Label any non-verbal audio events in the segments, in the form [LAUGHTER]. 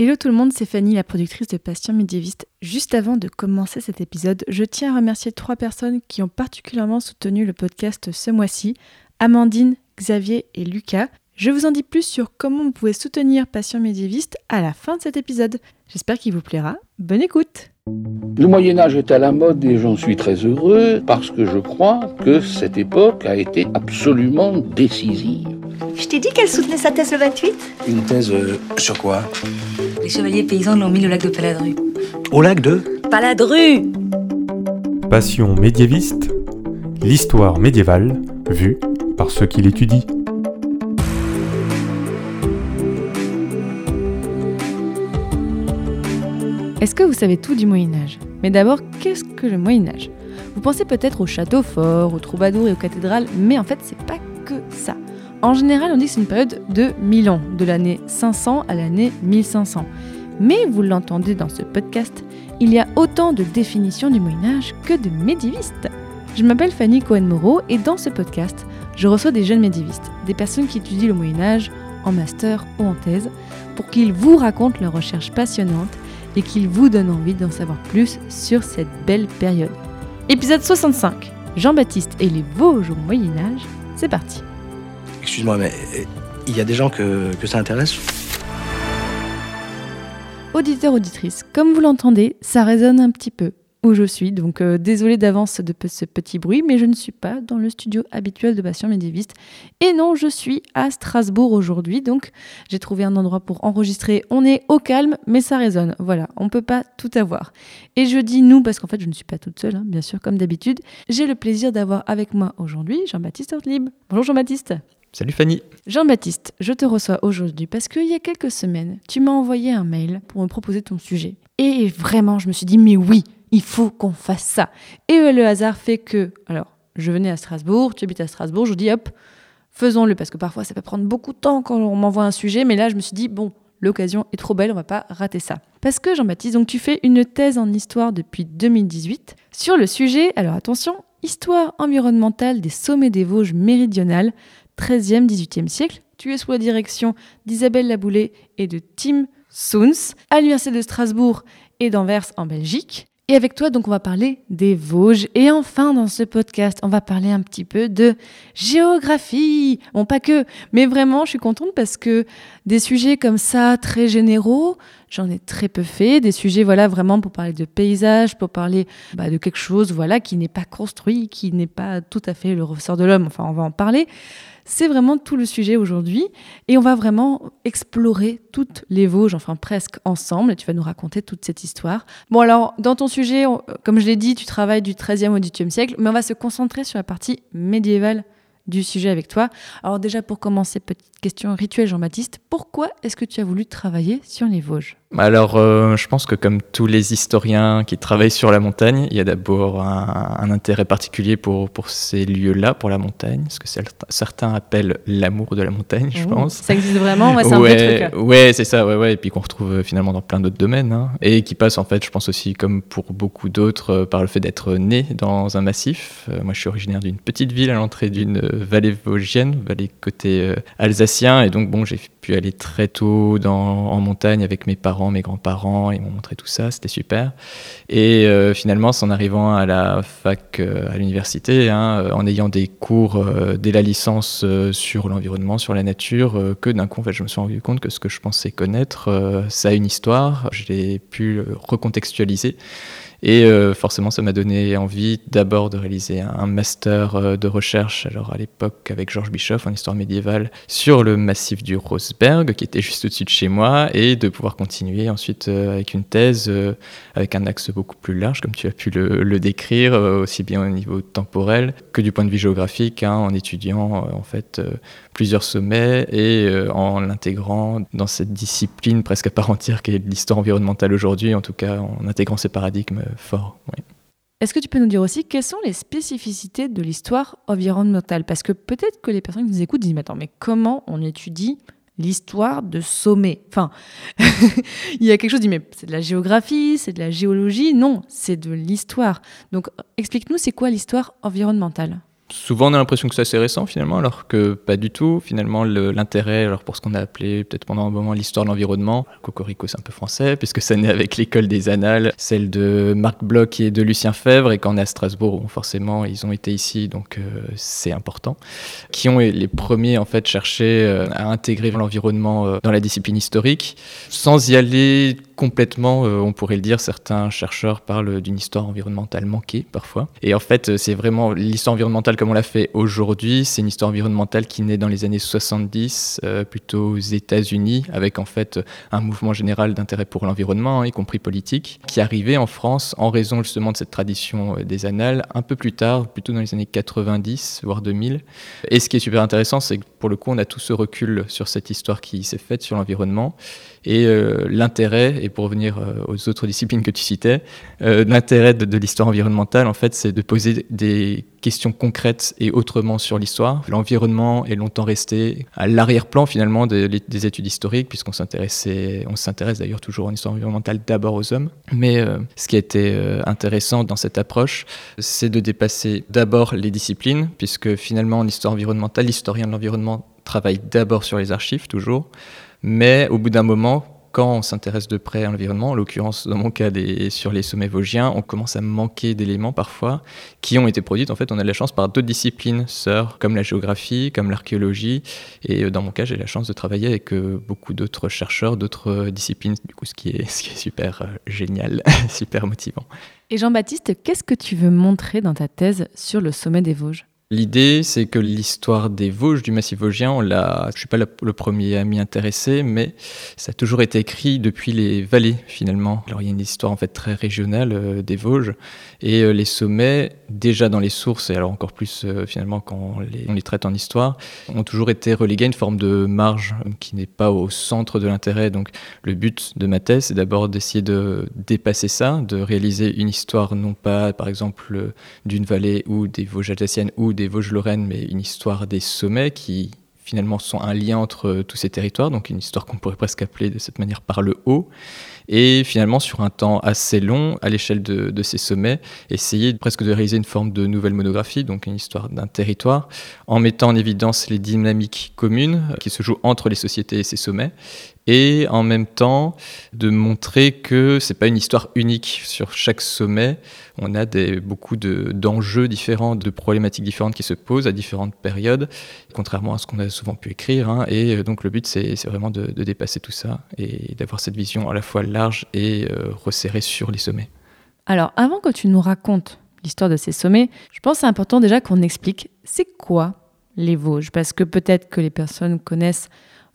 Hello tout le monde, c'est Fanny, la productrice de Passion médiéviste. Juste avant de commencer cet épisode, je tiens à remercier trois personnes qui ont particulièrement soutenu le podcast ce mois-ci Amandine, Xavier et Lucas. Je vous en dis plus sur comment vous pouvez soutenir Passion médiéviste à la fin de cet épisode. J'espère qu'il vous plaira. Bonne écoute Le Moyen Âge est à la mode et j'en suis très heureux parce que je crois que cette époque a été absolument décisive. Je t'ai dit qu'elle soutenait sa thèse le 28 Une thèse euh, sur quoi Les chevaliers paysans l'ont mis au lac de Paladru. Au lac de Paladru Passion médiéviste, l'histoire médiévale vue par ceux qui l'étudient. Est-ce que vous savez tout du Moyen Âge Mais d'abord, qu'est-ce que le Moyen Âge Vous pensez peut-être aux châteaux forts, aux troubadours et aux cathédrales, mais en fait, c'est pas que ça. En général, on dit que c'est une période de 1000 ans, de l'année 500 à l'année 1500. Mais vous l'entendez dans ce podcast, il y a autant de définitions du Moyen Âge que de médiévistes. Je m'appelle Fanny Cohen-Moreau et dans ce podcast, je reçois des jeunes médiévistes, des personnes qui étudient le Moyen Âge en master ou en thèse, pour qu'ils vous racontent leurs recherches passionnantes et qu'ils vous donnent envie d'en savoir plus sur cette belle période. Épisode 65, Jean-Baptiste et les Vosges au Moyen Âge, c'est parti. Excuse-moi, mais euh, il y a des gens que, que ça intéresse? Auditeurs, auditrices, comme vous l'entendez, ça résonne un petit peu où je suis, donc euh, désolé d'avance de ce petit bruit, mais je ne suis pas dans le studio habituel de Passion Médiéviste. Et non, je suis à Strasbourg aujourd'hui, donc j'ai trouvé un endroit pour enregistrer. On est au calme, mais ça résonne. Voilà, on peut pas tout avoir. Et je dis nous parce qu'en fait, je ne suis pas toute seule, hein, bien sûr, comme d'habitude. J'ai le plaisir d'avoir avec moi aujourd'hui Jean-Baptiste Hortlib. Bonjour Jean-Baptiste. Salut Fanny Jean-Baptiste, je te reçois aujourd'hui parce qu'il y a quelques semaines, tu m'as envoyé un mail pour me proposer ton sujet. Et vraiment, je me suis dit, mais oui, il faut qu'on fasse ça. Et le hasard fait que, alors, je venais à Strasbourg, tu habites à Strasbourg, je dis, hop, faisons-le, parce que parfois ça peut prendre beaucoup de temps quand on m'envoie un sujet, mais là, je me suis dit, bon, l'occasion est trop belle, on va pas rater ça. Parce que Jean-Baptiste, donc tu fais une thèse en histoire depuis 2018 sur le sujet, alors attention, histoire environnementale des sommets des Vosges méridionales, 13e, 18e siècle. Tu es sous la direction d'Isabelle Laboulé et de Tim Soons à l'Université de Strasbourg et d'Anvers en Belgique. Et avec toi, donc, on va parler des Vosges. Et enfin, dans ce podcast, on va parler un petit peu de géographie. Bon, pas que, mais vraiment, je suis contente parce que des sujets comme ça, très généraux, j'en ai très peu fait. Des sujets, voilà, vraiment pour parler de paysage, pour parler bah, de quelque chose, voilà, qui n'est pas construit, qui n'est pas tout à fait le ressort de l'homme. Enfin, on va en parler. C'est vraiment tout le sujet aujourd'hui. Et on va vraiment explorer toutes les Vosges, enfin presque ensemble, et tu vas nous raconter toute cette histoire. Bon alors, dans ton sujet, on- comme je l'ai dit, tu travailles du 13e au 18e siècle, mais on va se concentrer sur la partie médiévale du sujet avec toi. Alors déjà pour commencer, petite question rituelle Jean-Baptiste, pourquoi est-ce que tu as voulu travailler sur les Vosges? Alors, euh, je pense que comme tous les historiens qui travaillent sur la montagne, il y a d'abord un, un intérêt particulier pour, pour ces lieux-là, pour la montagne, ce que certains- appellent l'amour de la montagne, je pense. Ça existe vraiment Ouais, c'est un vrai ouais, truc. ouais, c'est ça, ouais, ouais, et puis qu'on retrouve euh, finalement dans plein d'autres domaines, hein, et qui passe en fait, je pense aussi, comme pour beaucoup d'autres, euh, par le fait d'être né dans un massif. Euh, moi, je suis originaire d'une petite ville à l'entrée d'une vallée vosgienne, vallée côté euh, alsacien, et donc bon, j'ai pu aller très tôt en montagne avec mes parents, mes grands-parents, ils m'ont montré tout ça, c'était super. Et euh, finalement, c'est en arrivant à la fac, euh, à l'université, hein, euh, en ayant des cours dès la licence sur l'environnement, sur la nature, que d'un coup, en fait, je me suis rendu compte que ce que je pensais connaître, ça a une histoire. J'ai pu le recontextualiser. Et euh, forcément, ça m'a donné envie d'abord de réaliser un master euh, de recherche, alors à l'époque avec Georges Bischoff en histoire médiévale, sur le massif du Rosberg, qui était juste au-dessus de chez moi, et de pouvoir continuer ensuite euh, avec une thèse avec un axe beaucoup plus large, comme tu as pu le, décrire, aussi bien au niveau temporel que du point de vue géographique, hein, en étudiant en fait plusieurs sommets et en l'intégrant dans cette discipline presque à part entière qui est l'histoire environnementale aujourd'hui, en tout cas en intégrant ces paradigmes Est-ce que tu peux nous dire aussi quelles sont les spécificités de l'histoire environnementale? Parce que peut-être que les personnes qui nous écoutent disent, mais attends, mais comment on étudie l'histoire de sommet? Enfin, [LAUGHS] il y a quelque chose qui dit, mais c'est de la géographie, c'est de la géologie? Non, c'est de l'histoire. Donc, explique-nous, c'est quoi l'histoire environnementale? Souvent, on a l'impression que c'est assez récent finalement, alors que pas du tout. Finalement, le- l'intérêt, alors pour ce qu'on a appelé peut-être pendant un moment l'histoire de l'environnement, Cocorico c'est un peu français, puisque ça naît avec l'école des Annales, celle de Marc Bloch et de Lucien Fèvre, et quand est à Strasbourg, forcément, ils ont été ici, donc euh, c'est important. Qui ont les premiers en fait cherché euh, à intégrer l'environnement euh, dans la discipline historique, sans y aller complètement, euh, on pourrait le dire, certains chercheurs parlent d'une histoire environnementale manquée parfois. Et en fait, c'est vraiment l'histoire environnementale comme on l'a fait aujourd'hui, c'est une histoire environnementale qui naît dans les années 70, euh, plutôt aux États-Unis, avec en fait un mouvement général d'intérêt pour l'environnement, y compris politique, qui arrivait en France en raison justement de cette tradition euh, des annales un peu plus tard, plutôt dans les années 90, voire 2000. Et ce qui est super intéressant, c'est que pour le coup, on a tout ce recul sur cette histoire qui s'est faite sur l'environnement. Et euh, l'intérêt, et pour revenir euh, aux autres disciplines que tu citais, euh, l'intérêt de, l'histoire environnementale, en fait, c'est de poser des questions concrètes et autrement sur l'histoire. L'environnement est longtemps resté à l'arrière-plan finalement des, des études historiques, puisqu'on s'intéresse d'ailleurs toujours en histoire environnementale d'abord aux hommes. Mais ce qui a été intéressant dans cette approche, c'est de dépasser d'abord les disciplines, puisque finalement en histoire environnementale, l'historien de l'environnement travaille d'abord sur les archives toujours. Mais au bout d'un moment, quand on s'intéresse de près à l'environnement, en l'occurrence dans mon cas sur les sommets vosgiens, on commence à manquer d'éléments parfois qui ont été produits. En fait, on a de la chance par d'autres disciplines sœurs, comme la géographie, comme l'archéologie. Et euh, dans mon cas, j'ai la chance de travailler avec euh, beaucoup d'autres chercheurs, d'autres euh, disciplines, du coup, ce qui est, [LAUGHS] super génial, [LAUGHS] super motivant. Et Jean-Baptiste, qu'est-ce que tu veux montrer dans ta thèse sur le sommet des Vosges? L'idée, c'est que l'histoire des Vosges, du massif vosgien, on l'a, je suis pas le premier à m'y intéresser, mais ça a toujours été écrit depuis les vallées finalement. Alors il y a une histoire en fait très régionale euh, des Vosges et euh, les sommets, déjà dans les sources et alors encore plus euh, finalement quand on les, traite en histoire, ont toujours été relégués à une forme de marge euh, qui n'est pas au centre de l'intérêt. Donc le but de ma thèse, c'est d'abord d'essayer de dépasser ça, de réaliser une histoire non pas par exemple d'une vallée ou des Vosges alsaciennes ou des Vosges-Lorraines, mais une histoire des sommets qui finalement sont un lien entre tous ces territoires, donc une histoire qu'on pourrait presque appeler de cette manière par le haut, et finalement sur un temps assez long, à l'échelle de, ces sommets, essayer presque de réaliser une forme de nouvelle monographie, donc une histoire d'un territoire, en mettant en évidence les dynamiques communes euh, qui se jouent entre les sociétés et ces sommets, et en même temps de montrer que c'est pas une histoire unique sur chaque sommet. On a des, beaucoup de- d'enjeux différents, de problématiques différentes qui se posent à différentes périodes, contrairement à ce qu'on a souvent pu écrire. hein. Et euh, donc le but, c'est vraiment de, de dépasser tout ça et d'avoir cette vision à la fois et euh, resserrée sur les sommets. Alors, avant que tu nous racontes l'histoire de ces sommets, je pense que c'est important déjà qu'on explique c'est quoi les Vosges? Parce que peut-être que les personnes connaissent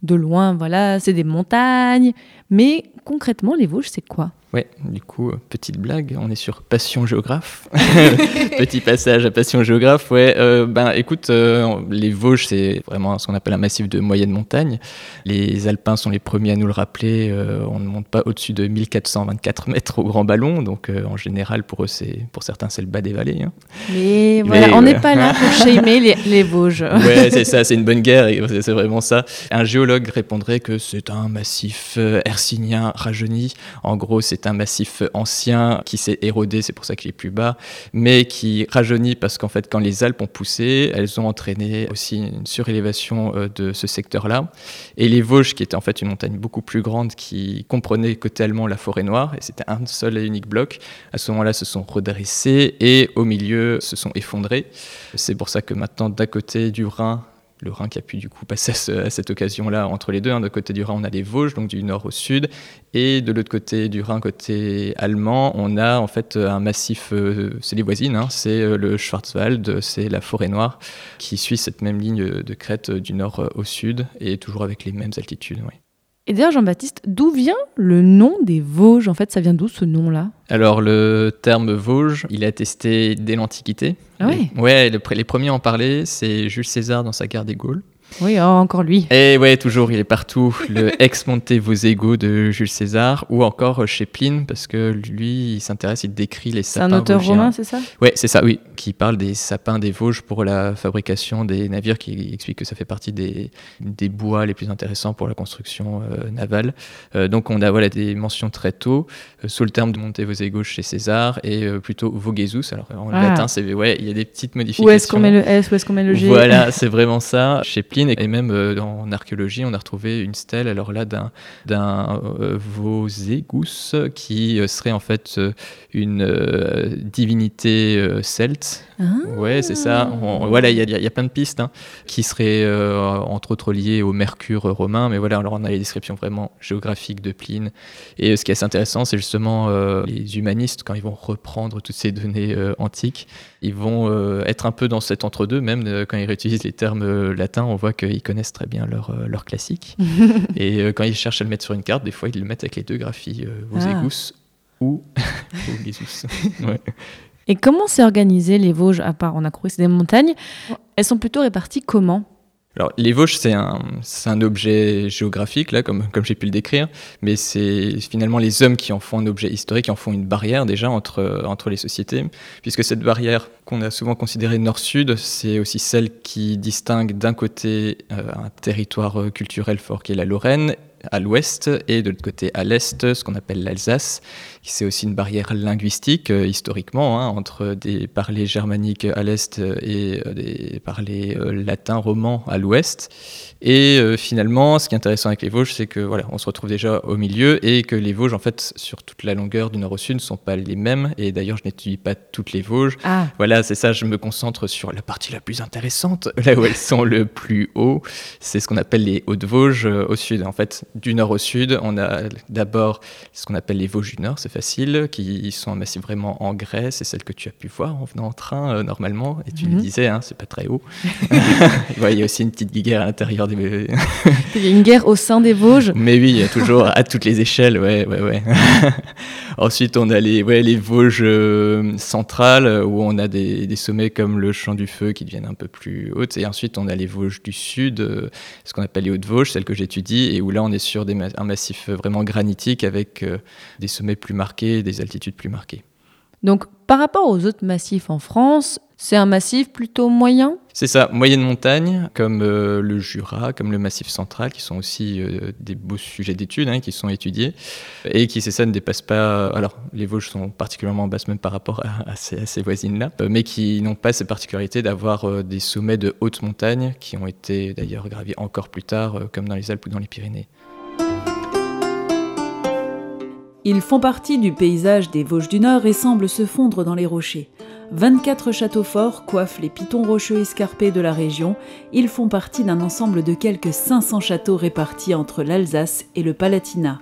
de loin, voilà, c'est des montagnes. Mais concrètement, les Vosges, c'est quoi? Ouais, du coup, euh, petite blague, on est sur Passion Géographe. [LAUGHS] Petit passage à Passion Géographe, ouais. euh, ben écoute, euh, les Vosges, c'est vraiment ce qu'on appelle un massif de moyenne montagne. Les Alpins sont les premiers à nous le rappeler, euh, on ne monte pas au-dessus de 1424 mètres au grand ballon, donc en général, pour eux, c'est, pour certains, c'est le bas des vallées. hein. Mais voilà, on n'est pas là pour [LAUGHS] shamer les, les Vosges. Ouais, c'est [LAUGHS] ça, c'est une bonne guerre, c'est vraiment ça. Un géologue répondrait que c'est un massif hercynien rajeuni. En gros, c'est un massif ancien qui s'est érodé, c'est pour ça qu'il est plus bas, mais qui rajeunit parce qu'en fait, quand les Alpes ont poussé, elles ont entraîné aussi une surélévation euh, de ce secteur-là. Et les Vosges, qui était en fait une montagne beaucoup plus grande, qui comprenait côté allemand la forêt noire, et c'était un seul et unique bloc, à ce moment-là, se sont redressés et au milieu se sont effondrés. C'est pour ça que maintenant, d'à côté du Rhin, le Rhin qui a pu du coup passer à, ce- à cette occasion-là entre les deux. hein. D'un côté du Rhin, on a les Vosges, donc du nord au sud, et de l'autre côté du Rhin, côté allemand, on a en fait un massif, euh, c'est les voisines, hein, c'est euh, le Schwarzwald, c'est la forêt noire, qui suit cette même ligne de crête euh, du nord au sud, et toujours avec les mêmes altitudes. Et d'ailleurs, Jean-Baptiste, d'où vient le nom des Vosges? En fait, ça vient d'où ce nom-là? Alors le terme Vosges, il est attesté dès l'Antiquité. Ah ouais? Ouais, le les premiers à en parler, c'est Jules César dans sa guerre des Gaules. Oui, oh, encore lui. Et ouais, toujours, il est partout. Le [LAUGHS] Ex Monte Vosego de Jules César, ou encore chez Pline, parce que lui, il s'intéresse, il décrit les C'est sapins. un auteur romain, c'est ça? Ouais, c'est ça, oui, qui parle des sapins des Vosges pour la fabrication des navires, qui explique que ça fait partie des, des bois les plus intéressants pour la construction euh, navale. Euh, donc on a voilà, des mentions très tôt, euh, sous le terme de Monte Vosego chez César, et euh, plutôt Vogesus. Alors en Ah. latin, c'est ouais, il y a des petites modifications. Où est-ce qu'on met le S, où est-ce qu'on met le G? Voilà, c'est vraiment ça. Chez Pline et même euh, en archéologie, on a retrouvé une stèle, alors là, d'un d'un euh, Vosegus qui euh, serait en fait une divinité celte. Ah. Ouais, c'est ça. On- voilà, il y, a- y plein de pistes hein, qui seraient entre autres liées au Mercure romain, mais voilà, alors on a les descriptions vraiment géographiques de Pline. Et ce qui est assez intéressant, c'est justement les humanistes, quand ils vont reprendre toutes ces données antiques, ils vont euh, être un peu dans cet entre-deux, même euh, quand ils réutilisent les termes euh, latins, on voit qu'ils connaissent très bien leur, leur classique. [LAUGHS] et quand ils cherchent à le mettre sur une carte, des fois ils le mettent avec les deux graphies, euh, Vosegus ou [LAUGHS] Vogesus. [LAUGHS] Ouais. Et comment s'est organisé les Vosges, à part on a couru, c'est des montagnes? Elles sont plutôt réparties comment? Alors, les Vosges, c'est un, un objet géographique, là, comme, comme j'ai pu le décrire, mais c'est finalement les hommes qui en font un objet historique, qui en font une barrière déjà entre, entre les sociétés, puisque cette barrière qu'on a souvent considérée nord-sud, c'est aussi celle qui distingue d'un côté euh, un territoire culturel fort qui est la Lorraine, à l'ouest, et de l'autre côté à l'est, ce qu'on appelle l'Alsace, c'est aussi une barrière linguistique, euh, historiquement, hein, entre des parlers germaniques à l'est euh, et euh, des parlers latins romans à l'ouest. Et finalement, ce qui est intéressant avec les Vosges, c'est que voilà, on se retrouve déjà au milieu et que les Vosges, en fait, sur toute la longueur du nord au sud, ne sont pas les mêmes. Et d'ailleurs, je n'étudie pas toutes les Vosges. Ah, Voilà, c'est ça, je me concentre sur la partie la plus intéressante, [LAUGHS] là où elles sont le plus haut. C'est ce qu'on appelle les Hauts-de-Vosges euh, au sud. En fait, du nord au sud, on a d'abord ce qu'on appelle les Vosges du Nord, facile, qui sont un massif vraiment en grès. C'est celle que tu as pu voir en venant en train euh, normalement. Et tu Mhm. le disais, hein, c'est pas très haut. Ouais, Il y a aussi une petite guiguère à l'intérieur des. il y a une guerre au sein des Vosges. Mais oui, il y a toujours à toutes les échelles, ouais, ouais, ouais. [LAUGHS] Ensuite, on a les, ouais, les Vosges euh, centrales, où on a des, des sommets comme le Champ du Feu qui deviennent un peu plus hautes. Et ensuite, on a les Vosges du Sud, euh, ce qu'on appelle les Hautes-Vosges, celles que j'étudie, et où là, on est sur des ma- un massif vraiment granitique avec des sommets plus marqués, des altitudes plus marquées. Donc, par rapport aux autres massifs en France, c'est un massif plutôt moyen? C'est ça, moyenne montagne, comme euh, le Jura, comme le Massif central, qui sont aussi euh, des beaux sujets d'études, hein, qui sont étudiés, et qui, c'est ça, ne dépassent pas... Alors, les Vosges sont particulièrement basses même par rapport à, à ces, voisines-là, mais qui n'ont pas cette particularité d'avoir euh, des sommets de haute montagne, qui ont été d'ailleurs gravis encore plus tard, comme dans les Alpes ou dans les Pyrénées. Ils font partie du paysage des Vosges du Nord et semblent se fondre dans les rochers. 24 châteaux forts coiffent les pitons rocheux escarpés de la région. Ils font partie d'un ensemble de quelques 500 châteaux répartis entre l'Alsace et le Palatinat.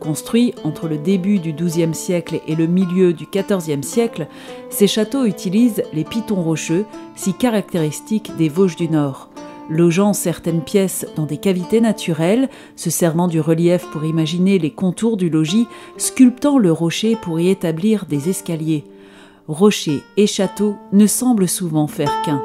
Construits entre le début du XIIe siècle et le milieu du XIVe siècle, ces châteaux utilisent les pitons rocheux, si caractéristiques des Vosges du Nord. Logeant certaines pièces dans des cavités naturelles, se servant du relief pour imaginer les contours du logis, sculptant le rocher pour y établir des escaliers. Rocher et château ne semblent souvent faire qu'un.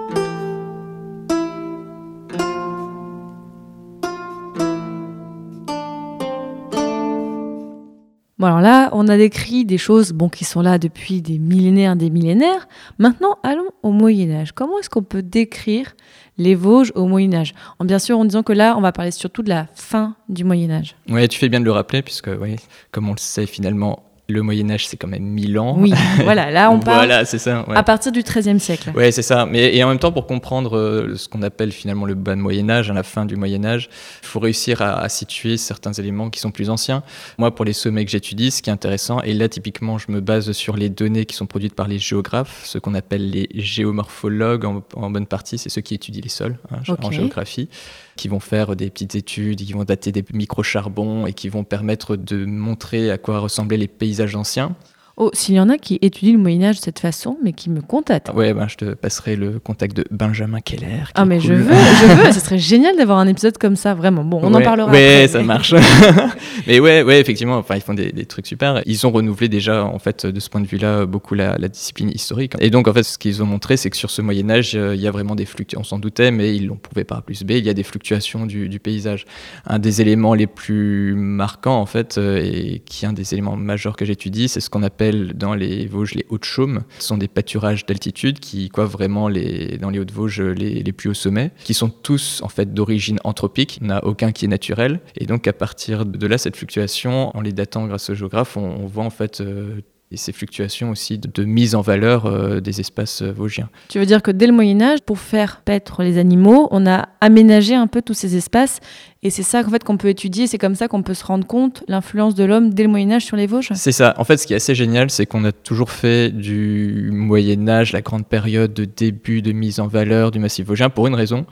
Bon, alors là, on a décrit des choses bon, qui sont là depuis des millénaires, des millénaires. Maintenant, allons au Moyen-Âge. Comment est-ce qu'on peut décrire les Vosges au Moyen-Âge? En Bien sûr, en disant que là, on va parler surtout de la fin du Moyen-Âge. Ouais, tu fais bien de le rappeler, puisque, ouais, comme on le sait, finalement, le Moyen-Âge, c'est quand même 1000 ans. Oui, [LAUGHS] voilà, là, on parle Voilà, c'est ça. ouais. à partir du XIIIe siècle. Ouais, c'est ça. Mais et en même temps, pour comprendre euh, ce qu'on appelle finalement le bas de Moyen Âge, à la fin du Moyen Âge, il faut réussir à, à situer certains éléments qui sont plus anciens. Moi, pour les sommets que j'étudie, ce qui est intéressant, et là typiquement, je me base sur les données qui sont produites par les géographes, ce qu'on appelle les géomorphologues en, en bonne partie, c'est ceux qui étudient les sols hein, en géographie, qui vont faire des petites études, qui vont dater des micro-charbons et qui vont permettre de montrer à quoi ressemblaient les paysages anciens. Oh, s'il y en a qui étudient le Moyen Âge de cette façon, mais qui me contactent. Ouais, ben, je te passerai le contact de Benjamin Keller. Ah mais je veux, je veux, [LAUGHS] ce serait génial d'avoir un épisode comme ça, vraiment. Bon, on en parlera Ouais, après. ça mais- marche. [LAUGHS] mais ouais, ouais, effectivement, enfin, ils font des, des trucs super. Ils ont renouvelé déjà, en fait, de ce point de vue-là, beaucoup la, la discipline historique. Et donc, en fait, ce qu'ils ont montré, c'est que sur ce Moyen Âge, euh, il y a vraiment des fluctuations. On s'en doutait, mais ils l'ont prouvé par A plus B. Il y a des fluctuations du, du paysage. Un des éléments les plus marquants, en fait, euh, et qui est un des éléments majeurs que j'étudie, c'est ce qu'on appelle dans les Vosges les hautes chaumes. Ce sont des pâturages d'altitude qui coiffent vraiment les, dans les Hautes-Vosges les, plus hauts sommets, qui sont tous en fait d'origine anthropique. Il n'y en a aucun qui est naturel. Et donc à partir de là, cette fluctuation, en les datant grâce aux géographes, on, voit en fait euh, ces fluctuations aussi de, de mise en valeur euh, des espaces euh, vosgiens. Tu veux dire que dès le Moyen Âge, pour faire paître les animaux, on a aménagé un peu tous ces espaces, et c'est ça qu'en fait qu'on peut étudier. C'est comme ça qu'on peut se rendre compte l'influence de l'homme dès le Moyen Âge sur les Vosges. C'est ça. En fait, ce qui est assez génial, c'est qu'on a toujours fait du Moyen Âge la grande période de début de mise en valeur du massif vosgien pour une raison.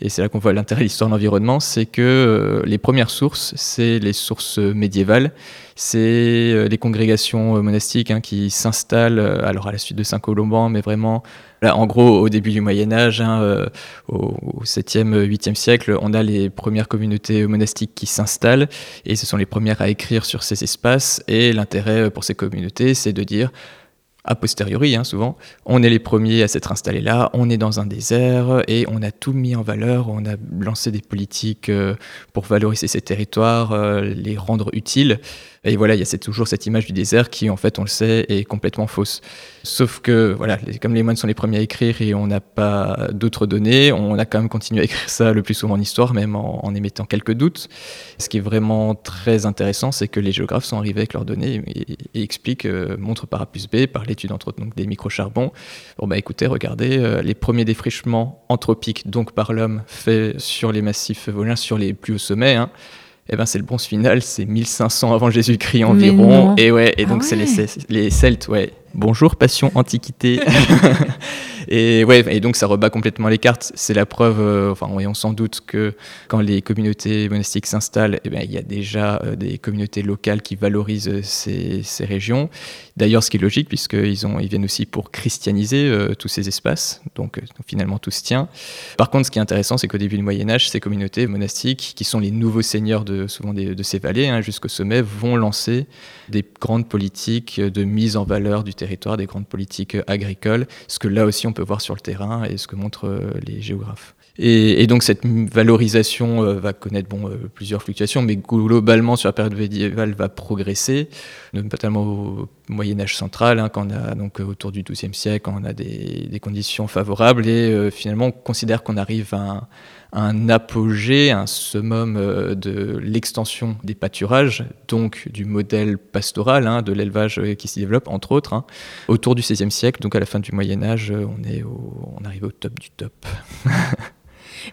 Et c'est là qu'on voit l'intérêt de l'histoire de l'environnement, c'est que euh, les premières sources, c'est les sources médiévales, c'est euh, les congrégations euh, monastiques hein, qui s'installent, alors à la suite de Saint-Colomban, mais vraiment, en gros, au début du Moyen Âge, hein, euh, au, au 7e, 8e siècle, on a les premières communautés monastiques qui s'installent, et ce sont les premières à écrire sur ces espaces, et l'intérêt euh, pour ces communautés, c'est de dire, a posteriori, hein, souvent, on est les premiers à s'être installés là, on est dans un désert et on a tout mis en valeur, on a lancé des politiques euh, pour valoriser ces territoires, les rendre utiles. Et voilà, il y a toujours cette image du désert qui, en fait, on le sait, est complètement fausse. Sauf que, voilà, comme les moines sont les premiers à écrire et on n'a pas d'autres données, on a quand même continué à écrire ça le plus souvent en histoire, même en, émettant quelques doutes. Ce qui est vraiment très intéressant, c'est que les géographes sont arrivés avec leurs données et, expliquent, euh, montrent par A plus B, par l'étude entre autres donc, des microcharbons. Bon, bah écoutez, regardez, euh, les premiers défrichements anthropiques, donc par l'homme, faits sur les massifs vosgiens, sur les plus hauts sommets, hein, eh ben, c'est le bronze final, c'est 1500 avant Jésus-Christ environ. Et ouais, et Ah donc c'est les, les Celtes, ouais. Bonjour, passion, antiquité. [LAUGHS] et ouais, et donc ça rebat complètement les cartes. C'est la preuve, euh, enfin, on s'en doute que quand les communautés monastiques s'installent, eh ben, il y a déjà euh, des communautés locales qui valorisent euh, ces, ces régions. D'ailleurs, ce qui est logique, puisqu'ils ont, ils viennent aussi pour christianiser euh, tous ces espaces. Donc, finalement, tout se tient. Par contre, ce qui est intéressant, c'est qu'au début du Moyen Âge, ces communautés monastiques, qui sont les nouveaux seigneurs de souvent des- de ces vallées, hein, jusqu'au sommet, vont lancer des grandes politiques de mise en valeur du territoire, des grandes politiques agricoles, ce que là aussi on peut voir sur le terrain et ce que montrent euh, les géographes. Et, donc cette valorisation euh, va connaître bon, euh, plusieurs fluctuations, mais globalement sur la période médiévale va progresser, notamment au Moyen Âge central, hein, quand on a donc autour du XIIe siècle, quand on a des, conditions favorables, et finalement on considère qu'on arrive à un, un apogée, un summum euh, de l'extension des pâturages, donc du modèle pastoral, hein, de l'élevage euh, qui s'y développe, entre autres, hein, autour du XVIe siècle, donc à la fin du Moyen Âge, euh, on, est on arrive au top du top. [LAUGHS]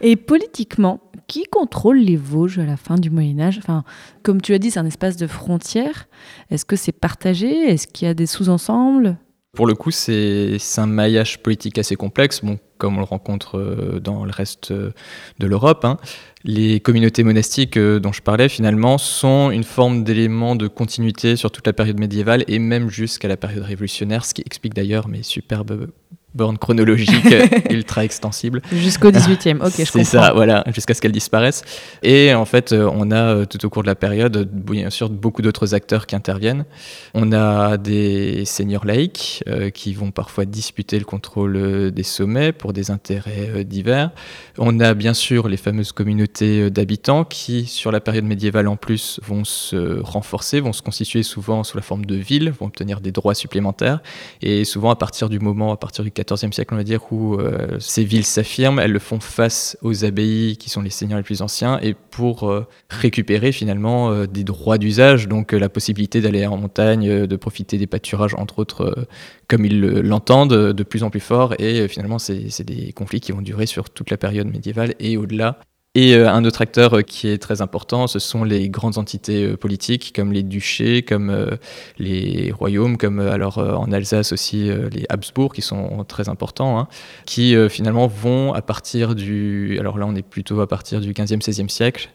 Et politiquement, qui contrôle les Vosges à la fin du Moyen Âge? Enfin, comme tu as dit, c'est un espace de frontière. Est-ce que c'est partagé? Est-ce qu'il y a des sous-ensembles? Pour le coup, c'est un maillage politique assez complexe, comme on le rencontre euh, dans le reste euh, de l'Europe. hein. Les communautés monastiques euh, dont je parlais, finalement, sont une forme d'élément de continuité sur toute la période médiévale et même jusqu'à la période révolutionnaire, ce qui explique d'ailleurs mes superbes bornes chronologiques [LAUGHS] euh, ultra extensibles. Jusqu'au 18e. Ok, je comprends. C'est ça, voilà, jusqu'à ce qu'elles disparaissent. Et en fait, euh, on a euh, tout au cours de la période, bien sûr, beaucoup d'autres acteurs qui interviennent. On a des seigneurs laïcs euh, qui vont parfois disputer le contrôle des sommets pour des intérêts euh, divers. On a bien sûr les fameuses communautés d'habitants qui, sur la période médiévale en plus, vont se renforcer, vont se constituer souvent sous la forme de villes, vont obtenir des droits supplémentaires. Et souvent, à partir du moment, à partir du XIVe siècle, on va dire, où euh, ces villes s'affirment, elles le font face aux abbayes qui sont les seigneurs les plus anciens et pour euh, récupérer finalement euh, des droits d'usage, donc la possibilité d'aller en montagne, de profiter des pâturages, entre autres, comme ils le- l'entendent, de plus en plus fort. Et finalement, c'est des conflits qui vont durer sur toute la période médiévale et au-delà. Et euh, un autre acteur euh, qui est très important, ce sont les grandes entités euh, politiques, comme les duchés, comme les royaumes, comme alors en Alsace aussi les Habsbourg, qui sont très importants, hein, qui finalement vont à partir du, alors là on est plutôt à partir du 15e, 16e siècle,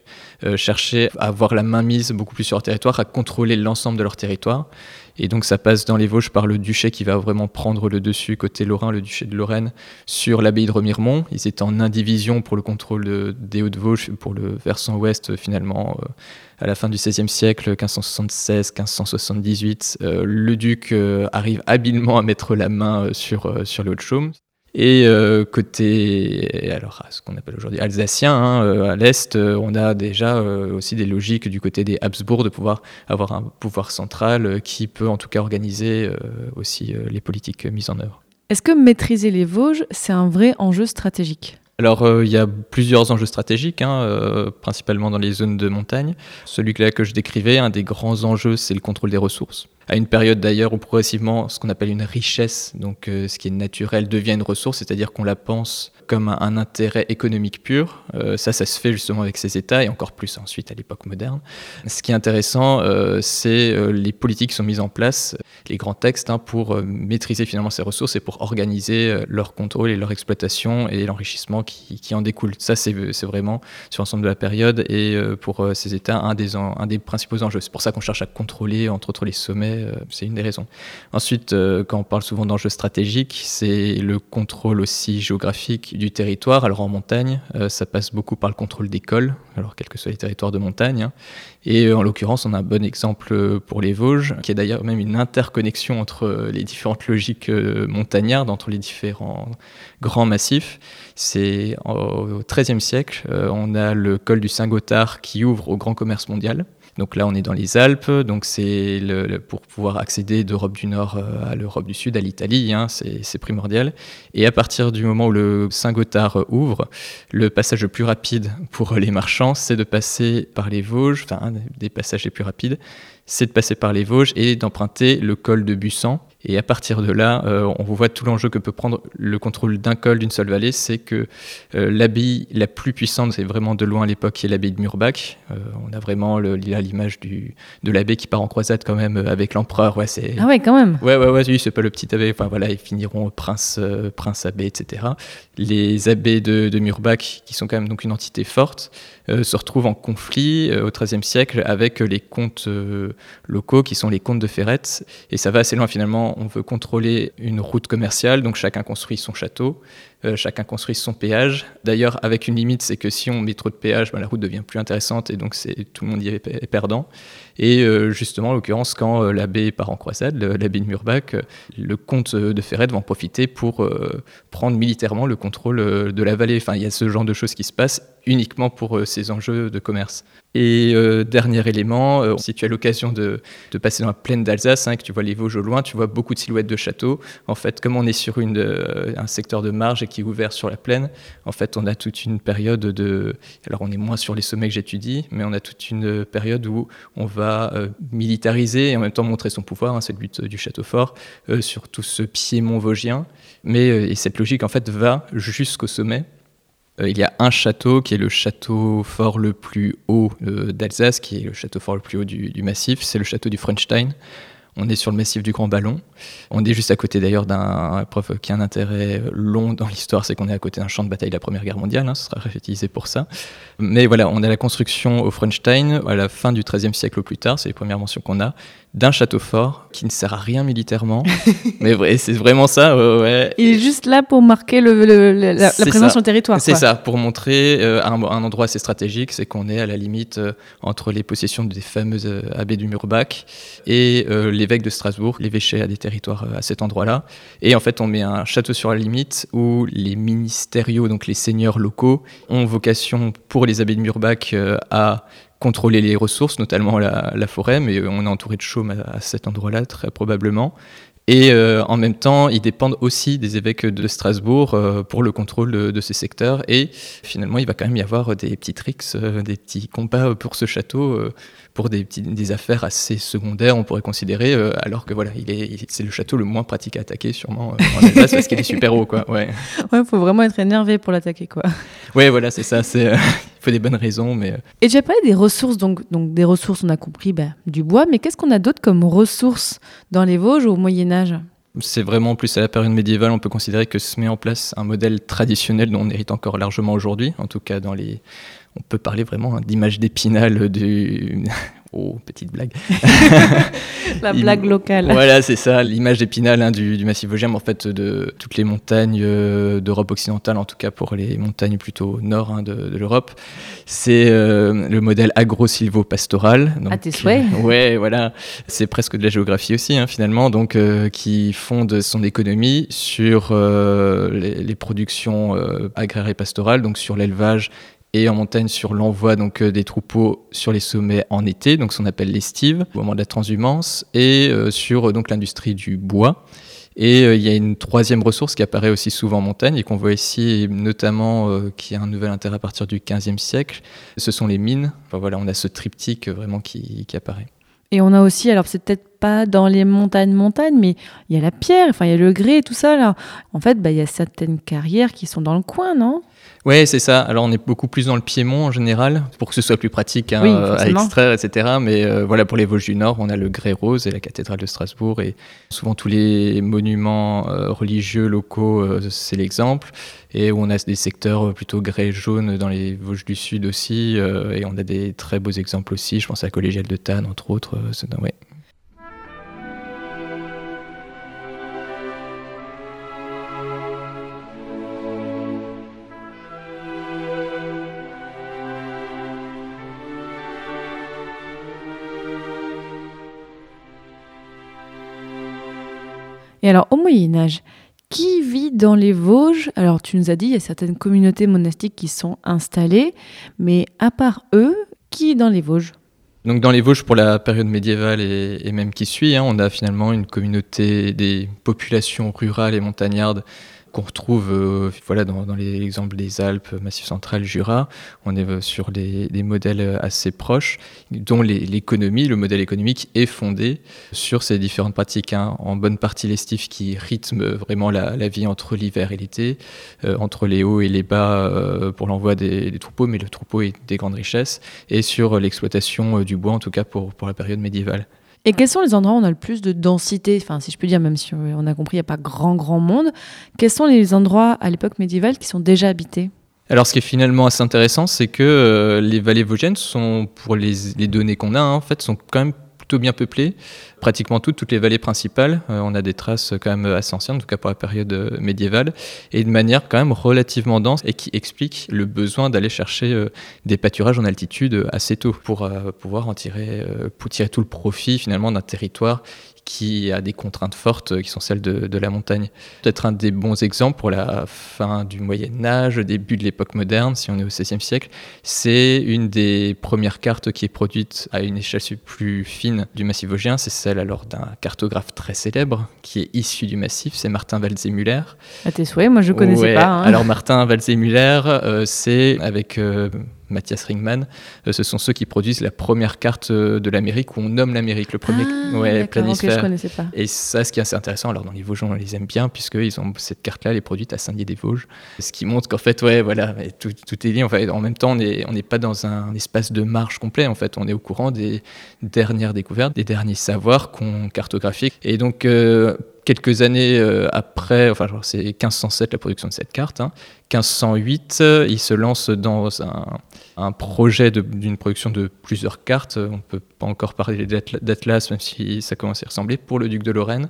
chercher à avoir la main mise beaucoup plus sur leur territoire, à contrôler l'ensemble de leur territoire. Et donc ça passe dans les Vosges par le duché qui va vraiment prendre le dessus côté lorrain, le duché de Lorraine, sur l'abbaye de Remiremont. Ils étaient en indivision pour le contrôle de, des Hauts-de-Vosges, pour le versant ouest finalement. Euh, à la fin du XVIe siècle, 1576-1578, euh, le duc euh, arrive habilement à mettre la main sur, sur les Hauts-de-Chaume. Et euh, côté, alors ce qu'on appelle aujourd'hui alsacien, hein, euh, à l'est, euh, on a déjà aussi des logiques du côté des Habsbourg de pouvoir avoir un pouvoir central qui peut en tout cas organiser aussi les politiques mises en œuvre. Est-ce que maîtriser les Vosges, c'est un vrai enjeu stratégique? Alors, il y a plusieurs enjeux stratégiques, hein, principalement dans les zones de montagne. Celui là que je décrivais, un des grands enjeux, c'est le contrôle des ressources à une période d'ailleurs où progressivement ce qu'on appelle une richesse, donc euh, ce qui est naturel, devient une ressource, c'est-à-dire qu'on la pense comme un, intérêt économique pur. Euh, ça, ça se fait justement avec ces États et encore plus ensuite à l'époque moderne. Ce qui est intéressant, euh, c'est les politiques qui sont mises en place, les grands textes hein, pour maîtriser finalement ces ressources et pour organiser leur contrôle et leur exploitation et l'enrichissement qui, en découle. Ça, c'est vraiment sur l'ensemble de la période et pour ces États un des principaux enjeux. C'est pour ça qu'on cherche à contrôler entre autres les sommets euh, c'est une des raisons. Ensuite, euh, quand on parle souvent d'enjeux stratégiques, c'est le contrôle aussi géographique du territoire. Alors en montagne, euh, ça passe beaucoup par le contrôle des cols, alors quels que soient les territoires de montagne. Hein. Et en l'occurrence, on a un bon exemple pour les Vosges, qui est d'ailleurs même une interconnexion entre les différentes logiques montagnardes, entre les différents grands massifs. C'est au XIIIe siècle, on a le col du Saint-Gothard qui ouvre au grand commerce mondial. Donc là, on est dans les Alpes, donc c'est pour pouvoir accéder d'Europe du Nord euh, à l'Europe du Sud, à l'Italie, hein, c'est primordial. Et à partir du moment où le Saint-Gothard ouvre, le passage le plus rapide pour [LAUGHS] les marchands, c'est de passer par les Vosges, enfin un des passages les plus rapides, c'est de passer par les Vosges et d'emprunter le col de Bussan, et à partir de là, euh, on voit tout l'enjeu que peut prendre le contrôle d'un col, d'une seule vallée. C'est que euh, l'abbaye la plus puissante, c'est vraiment de loin à l'époque, qui est l'abbaye de Murbach. Euh, on a vraiment l'image de l'abbaye qui part en croisade quand même avec l'empereur. Ouais, ah ouais, quand même. Ouais, ouais, ouais, oui, c'est pas le petit abbé. Enfin voilà, ils finiront prince, prince abbé, etc. Les abbés de, de Murbach, qui sont quand même donc une entité forte, se retrouvent en conflit au XIIIe siècle avec les comtes locaux, qui sont les comtes de Ferrette. Et ça va assez loin finalement on veut contrôler une route commerciale, donc chacun construit son château. Euh, chacun construit son péage. D'ailleurs, avec une limite, c'est que si on met trop de péage, ben, la route devient plus intéressante et donc tout le monde y est perdant. Et euh, justement, en l'occurrence, quand euh, l'abbé part en croisade, l'abbé de Murbach, le comte de Ferrette va en profiter pour prendre militairement le contrôle de la vallée. Enfin, il y a ce genre de choses qui se passent uniquement pour ces enjeux de commerce. Et dernier élément, si tu as l'occasion de, passer dans la plaine d'Alsace, hein, que tu vois les Vosges au loin, tu vois beaucoup de silhouettes de châteaux. En fait, comme on est sur un secteur de marge qui est ouvert sur la plaine, en fait, on a toute une période de. Alors, on est moins sur les sommets que j'étudie, mais on a toute une période où on va euh, militariser et en même temps montrer son pouvoir. Hein, c'est le but du château fort euh, sur tout ce piémont vosgien. Mais euh, et cette logique, en fait, va jusqu'au sommet. il y a un château qui est le château fort le plus haut d'Alsace, qui est le château fort le plus haut du, du massif, c'est le château du Frenstein. On est sur le massif du Grand Ballon. On est juste à côté d'ailleurs d'un prof qui a un intérêt long dans l'histoire, c'est qu'on est à côté d'un champ de bataille de la Première Guerre mondiale, hein, ce sera réutilisé pour ça. Mais voilà, on a la construction au Frenstein à la fin du XIIIe siècle au plus tard, c'est les premières mentions qu'on a, d'un château fort qui ne sert à rien militairement. [LAUGHS] mais vrai, c'est vraiment ça. ouais. Il est juste là pour marquer le, la, présence sur le territoire. C'est ça, pour montrer euh, un, endroit assez stratégique, c'est qu'on est à la limite euh, entre les possessions des fameuses euh, abbés du Murbach et l'évêque de Strasbourg, l'évêché à des territoires à cet endroit-là. Et en fait, on met un château sur la limite où les ministériaux, donc les seigneurs locaux, ont vocation pour les abbés de Murbach à contrôler les ressources, notamment la, forêt, mais on est entouré de chaumes à, cet endroit-là, très probablement. Et euh, en même temps, ils dépendent aussi des évêques de Strasbourg euh, pour le contrôle de, ces secteurs. Et finalement, il va quand même y avoir des petits tricks, euh, des petits combats pour ce château pour des, des affaires assez secondaires, on pourrait considérer, euh, alors que voilà, il est, c'est le château le moins pratique à attaquer, sûrement, euh, en Alsace, parce qu'il est super haut, quoi. Ouais. [LAUGHS] Ouais, faut vraiment être énervé pour l'attaquer, quoi. Ouais, voilà, c'est ça. C'est, euh, faut des bonnes raisons, mais. Et j'ai parlé des ressources, donc, donc des ressources, on a compris, bah, du bois, mais qu'est-ce qu'on a d'autre comme ressources dans les Vosges au Moyen Âge c'est vraiment plus à la période médiévale, on peut considérer que se met en place un modèle traditionnel dont on hérite encore largement aujourd'hui, en tout cas dans les, on peut parler vraiment hein, d'image d'épinal du, Oh, petite blague. [LAUGHS] La blague locale. Voilà, c'est ça, l'image d'épinal hein, du, du massif vosgien, en fait, de toutes les montagnes euh, d'Europe occidentale, en tout cas pour les montagnes plutôt nord hein, de, de l'Europe. C'est euh, le modèle agro-silvo-pastoral. À tes souhaits. euh, [LAUGHS] ouais, voilà. C'est presque de la géographie aussi, hein, finalement, donc euh, qui fonde son économie sur les, les productions agraires et pastorales, donc sur l'élevage et en montagne sur l'envoi donc euh, des troupeaux sur les sommets en été, donc ce qu'on appelle l'estive, au moment de la transhumance, et euh, sur euh, donc l'industrie du bois. Et il y a une troisième ressource qui apparaît aussi souvent en montagne et qu'on voit ici, notamment qui a un nouvel intérêt à partir du 15e siècle. Ce sont les mines. Enfin, voilà, on a ce triptyque vraiment qui, qui apparaît. Et on a aussi, alors c'est peut-être pas dans les montagnes, montagnes, mais il y a la pierre, enfin il y a le grès, tout ça là. En fait, bah, il y a certaines carrières qui sont dans le coin, non? Ouais, c'est ça. Alors on est beaucoup plus dans le Piémont en général, pour que ce soit plus pratique hein, Oui, euh, à extraire, etc. Mais euh, voilà, pour les Vosges du Nord, on a le Grès Rose et la cathédrale de Strasbourg. Et souvent tous les monuments euh, religieux locaux, euh, c'est l'exemple. Et où on a des secteurs plutôt grès jaune dans les Vosges du Sud aussi. euh, et on a des très beaux exemples aussi. Je pense à la collégiale de Tannes, entre autres. euh, ouais. Et alors, au Moyen-Âge, qui vit dans les Vosges? Alors, tu nous as dit, il y a certaines communautés monastiques qui sont installées, mais à part eux, qui est dans les Vosges? Donc dans les Vosges, pour la période médiévale et, même qui suit, hein, on a finalement une communauté des populations rurales et montagnardes qu'on retrouve euh, voilà, dans, dans les exemples des Alpes, Massif central, Jura. On est euh, sur des, modèles euh, assez proches, dont l'économie, le modèle économique est fondé sur ces différentes pratiques. hein. En bonne partie l'estif qui rythme vraiment la, vie entre l'hiver et l'été, entre les hauts et les bas pour l'envoi des, troupeaux, mais le troupeau est des grandes richesses et sur l'exploitation du bois, en tout cas pour la période médiévale. Et quels sont les endroits où on a le plus de densité Enfin, si je peux dire, même si on a compris, il n'y a pas grand, grand monde. Quels sont les endroits à l'époque médiévale qui sont déjà habités? Alors, ce qui est finalement assez intéressant, c'est que euh, les vallées vosgiennes sont, pour les, données qu'on a, hein, en fait, sont quand même bien peuplées. Pratiquement toutes, les vallées principales, euh, on a des traces quand même assez anciennes, en tout cas pour la période euh, médiévale, et de manière quand même relativement dense, et qui explique le besoin d'aller chercher euh, des pâturages en altitude assez tôt pour pouvoir en tirer, tirer tout le profit finalement d'un territoire qui a des contraintes fortes qui sont celles de, de la montagne. Peut-être un des bons exemples pour la fin du Moyen Âge, début de l'époque moderne, si on est au XVIe siècle, c'est une des premières cartes qui est produite à une échelle plus fine du massif vosgien. C'est celle alors d'un cartographe très célèbre qui est issu du massif, c'est Martin Walzé-Muller. À tes souhaits, moi je ne connaissais Ouais, pas. hein. Alors Martin Walzé-Muller, euh, c'est avec euh, Mathias Ringman, euh, ce sont ceux qui produisent la première carte euh, de l'Amérique où on nomme l'Amérique, le premier Ah, ouais, planisphère. je pas. Et ça, ce qui est assez intéressant, alors dans les Vosges, on les aime bien, puisqu'ils ont cette carte-là, elle est produite à Saint-Dié-des-Vosges. Ce qui montre qu'en fait, ouais, voilà, tout, tout est lié. En, fait, en même temps, on n'est on n'est pas dans un espace de marge complet, en fait. On est au courant des dernières découvertes, des derniers savoirs qu'on cartographie. Et donc, euh, quelques années euh, après, enfin, c'est 1507 la production de cette carte, hein. 1508, euh, il se lance dans un, projet d'une production de plusieurs cartes. On ne peut pas encore parler d'Atla- d'Atlas, même si ça commence à y ressembler, pour le duc de Lorraine.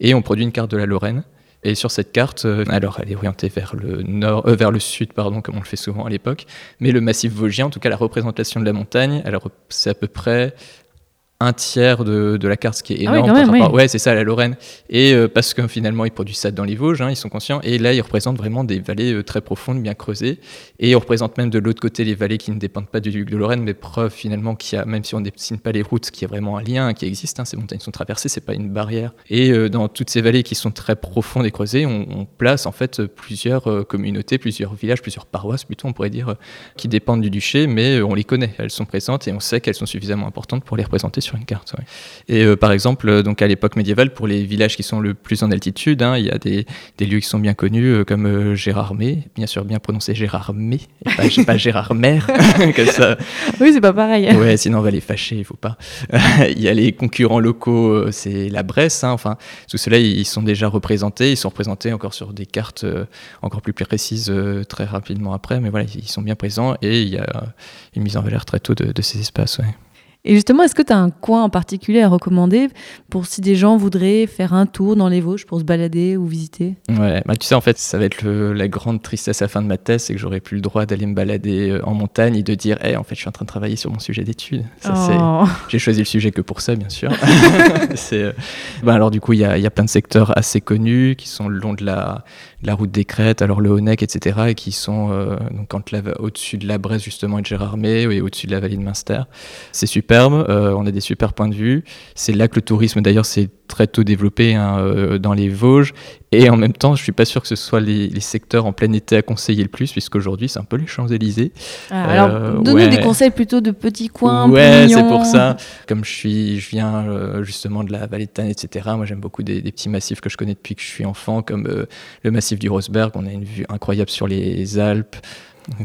Et on produit une carte de la Lorraine. Et sur cette carte, euh, alors elle est orientée vers le nord, vers le sud, pardon, comme on le fait souvent à l'époque. Mais le massif vosgien, en tout cas la représentation de la montagne, alors c'est à peu près un tiers de, de la carte, ce qui est Ah oui, énorme. par rapport- oui. Ouais, c'est ça, la Lorraine. Et euh, parce que finalement, ils produisent ça dans les Vosges, hein, ils sont conscients. Et là, ils représentent vraiment des vallées euh, très profondes, bien creusées. Et on représente même de l'autre côté les vallées qui ne dépendent pas du duc de Lorraine, mais preuve finalement qu'il y a, même si on ne dessine pas les routes, qu'il y a vraiment un lien qui existe. hein, ces montagnes sont traversées, c'est pas une barrière. Et euh, dans toutes ces vallées qui sont très profondes et creusées, on, on place en fait plusieurs communautés, plusieurs villages, plusieurs paroisses plutôt, on pourrait dire, qui dépendent du duché, mais on les connaît. Elles sont présentes et on sait qu'elles sont suffisamment importantes pour les représenter sur une carte. ouais. Et euh, par exemple, euh, donc à l'époque médiévale, pour les villages qui sont le plus en altitude, hein, il y a des, des lieux qui sont bien connus, euh, comme euh, Gérardmer, bien sûr bien prononcé Gérardmer, et pas, pas Gérardmer, [LAUGHS] comme ça. Oui, c'est pas pareil. Ouais, sinon on va les fâcher, il faut pas. [LAUGHS] il y a les concurrents locaux, c'est la Bresse, hein, enfin, tout cela ils sont déjà représentés, ils sont représentés encore sur des cartes euh, encore plus précises euh, très rapidement après, mais voilà, ils sont bien présents et il y a une mise en valeur très tôt de, de ces espaces. Ouais. Et justement, est-ce que tu as un coin en particulier à recommander pour si des gens voudraient faire un tour dans les Vosges pour se balader ou visiter? Ouais, bah, tu sais, en fait, ça va être le- la grande tristesse à la fin de ma thèse, c'est que j'aurai plus le droit d'aller me balader euh, en montagne et de dire, hey, en fait, je suis en train de travailler sur mon sujet d'étude. Oh. J'ai choisi le sujet que pour ça, bien sûr. [LAUGHS] [LAUGHS] C'est, euh, ben alors du coup, il y a, y a plein de secteurs assez connus qui sont le long de la, la route des Crêtes, alors le Honeck, etc., et qui sont euh, donc au-dessus de la Bresse justement et de Gérardmer et au-dessus de la vallée de Münster. C'est superbe, euh, on a des super points de vue. C'est là que le tourisme d'ailleurs s'est très tôt développé hein, euh, dans les Vosges. Et en même temps, je suis pas sûr que ce soit les, les secteurs en plein été à conseiller le plus, puisqu'aujourd'hui c'est un peu les Champs-Élysées. Ah, alors, Euh, donne-nous ouais. des conseils plutôt de petits coins. Ouais, c'est pour ça. Comme je suis, je viens euh, justement de la vallée de Tannes, etc. Moi, j'aime beaucoup des, des petits massifs que je connais depuis que je suis enfant, comme euh, le massif du Rosberg. On a une vue incroyable sur les Alpes,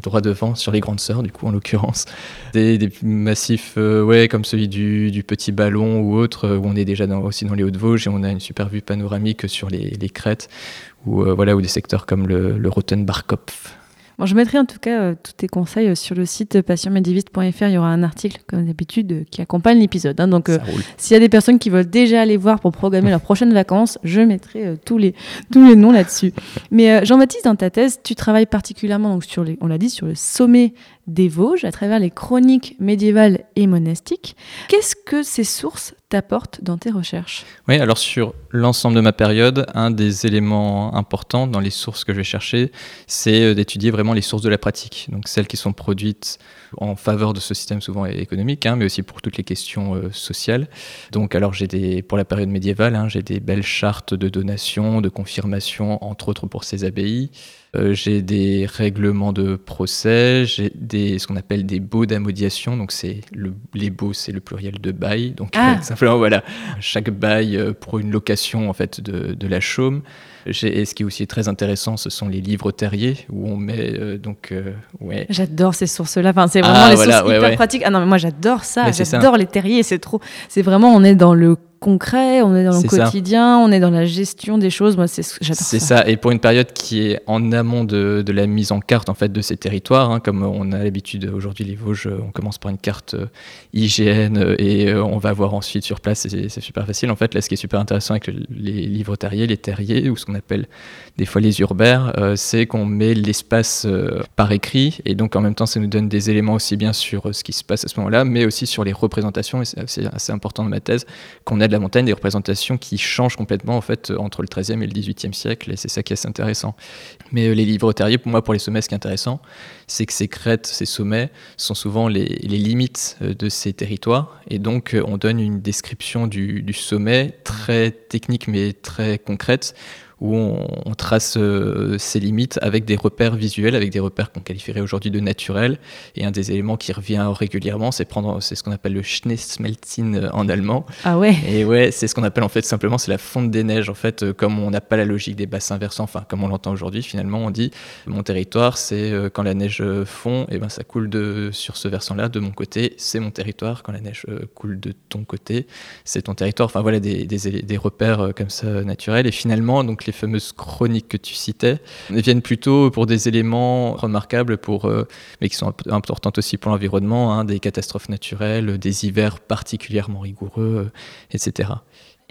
droit devant, sur les Grandes Sœurs, du coup, en l'occurrence. Des, massifs, euh, comme celui du, Petit Ballon ou autre, euh, où on est déjà aussi dans les Hauts-de-Vosges et on a une super vue panoramique sur les, crêtes, ou euh, voilà, ou des secteurs comme le, le. Bon, je mettrai en tout cas euh, tous tes conseils euh, sur le site passionmédiviste.fr. Il y aura un article, comme d'habitude, euh, qui accompagne l'épisode. hein. donc, s'il y a des personnes qui veulent déjà aller voir pour programmer leurs prochaines vacances, je mettrai tous, les, tous les noms là-dessus. Mais Jean-Baptiste, dans ta thèse, tu travailles particulièrement, donc, sur les, on l'a dit, sur le sommet des Vosges, à travers les chroniques médiévales et monastiques. Qu'est-ce que ces sources t'apportent dans tes recherches? Oui, alors sur l'ensemble de ma période, un des éléments importants dans les sources que je vais chercher, c'est euh, d'étudier vraiment les sources de la pratique, donc celles qui sont produites en faveur de ce système souvent économique, hein, mais aussi pour toutes les questions euh, sociales. Donc, alors j'ai des, pour la période médiévale, hein, j'ai des belles chartes de donation, de confirmation, entre autres pour ces abbayes. Euh, j'ai des règlements de procès, j'ai des, ce qu'on appelle des baux d'amodiation, donc c'est le, les baux, c'est le pluriel de bail, donc Ah. euh, [LAUGHS] simplement voilà, chaque bail euh, pour une location en fait de, de la chaume. Et ce qui est aussi très intéressant, ce sont les livres terriers où on met euh, donc ouais. J'adore ces sources-là. Enfin, c'est vraiment Ah, les voilà, sources ouais, hyper ouais. pratiques. Ah non, mais moi j'adore ça. Mais c'est ça. J'adore les terriers. C'est trop. C'est vraiment, on est dans le concret, on est dans le ça. quotidien, on est dans la gestion des choses. Moi, c'est ce- j'adore C'est ça. ça. Et pour une période qui est en amont de, de la mise en carte en fait de ces territoires, hein, comme on a l'habitude aujourd'hui les Vosges, euh, on commence par une carte euh, IGN euh, et on va voir ensuite sur place. C'est super facile en fait. Là, ce qui est super intéressant avec le- les livres terriers, les terriers ou ce qu'on appelle des fois les urbaires, euh, c'est qu'on met l'espace euh, par écrit et donc en même temps ça nous donne des éléments aussi bien sur ce qui se passe à ce moment-là, mais aussi sur les représentations. Et c'est assez, important dans ma thèse qu'on a de la montagne des représentations qui changent complètement en fait euh, entre le 13e et le 18e siècle et c'est ça qui est assez intéressant. Mais euh, les livres terriers, pour moi, pour les sommets, ce qui est intéressant, c'est que ces crêtes, ces sommets sont souvent les, les limites euh, de ces territoires et donc euh, on donne une description du, du sommet très technique mais très concrète où on, on trace euh, ces limites avec des repères visuels, avec des repères qu'on qualifierait aujourd'hui de naturels. Et un des éléments qui revient régulièrement, c'est prendre, c'est ce qu'on appelle le Schneesmelting euh, en allemand. Ah ouais. Et ouais, c'est ce qu'on appelle en fait simplement, c'est la fonte des neiges. En fait, comme on n'a pas la logique des bassins versants, enfin comme on l'entend aujourd'hui, finalement, on dit mon territoire, c'est quand la neige euh, fond, et ben ça coule de sur ce versant-là, de mon côté, c'est mon territoire. Quand la neige euh, coule de ton côté, c'est ton territoire. Enfin voilà des, des, des repères euh, comme ça naturels. Et finalement, donc les fameuses chroniques que tu citais viennent plutôt pour des éléments remarquables, pour, mais qui sont imp- importantes aussi pour l'environnement, hein, des catastrophes naturelles, des hivers particulièrement rigoureux, etc.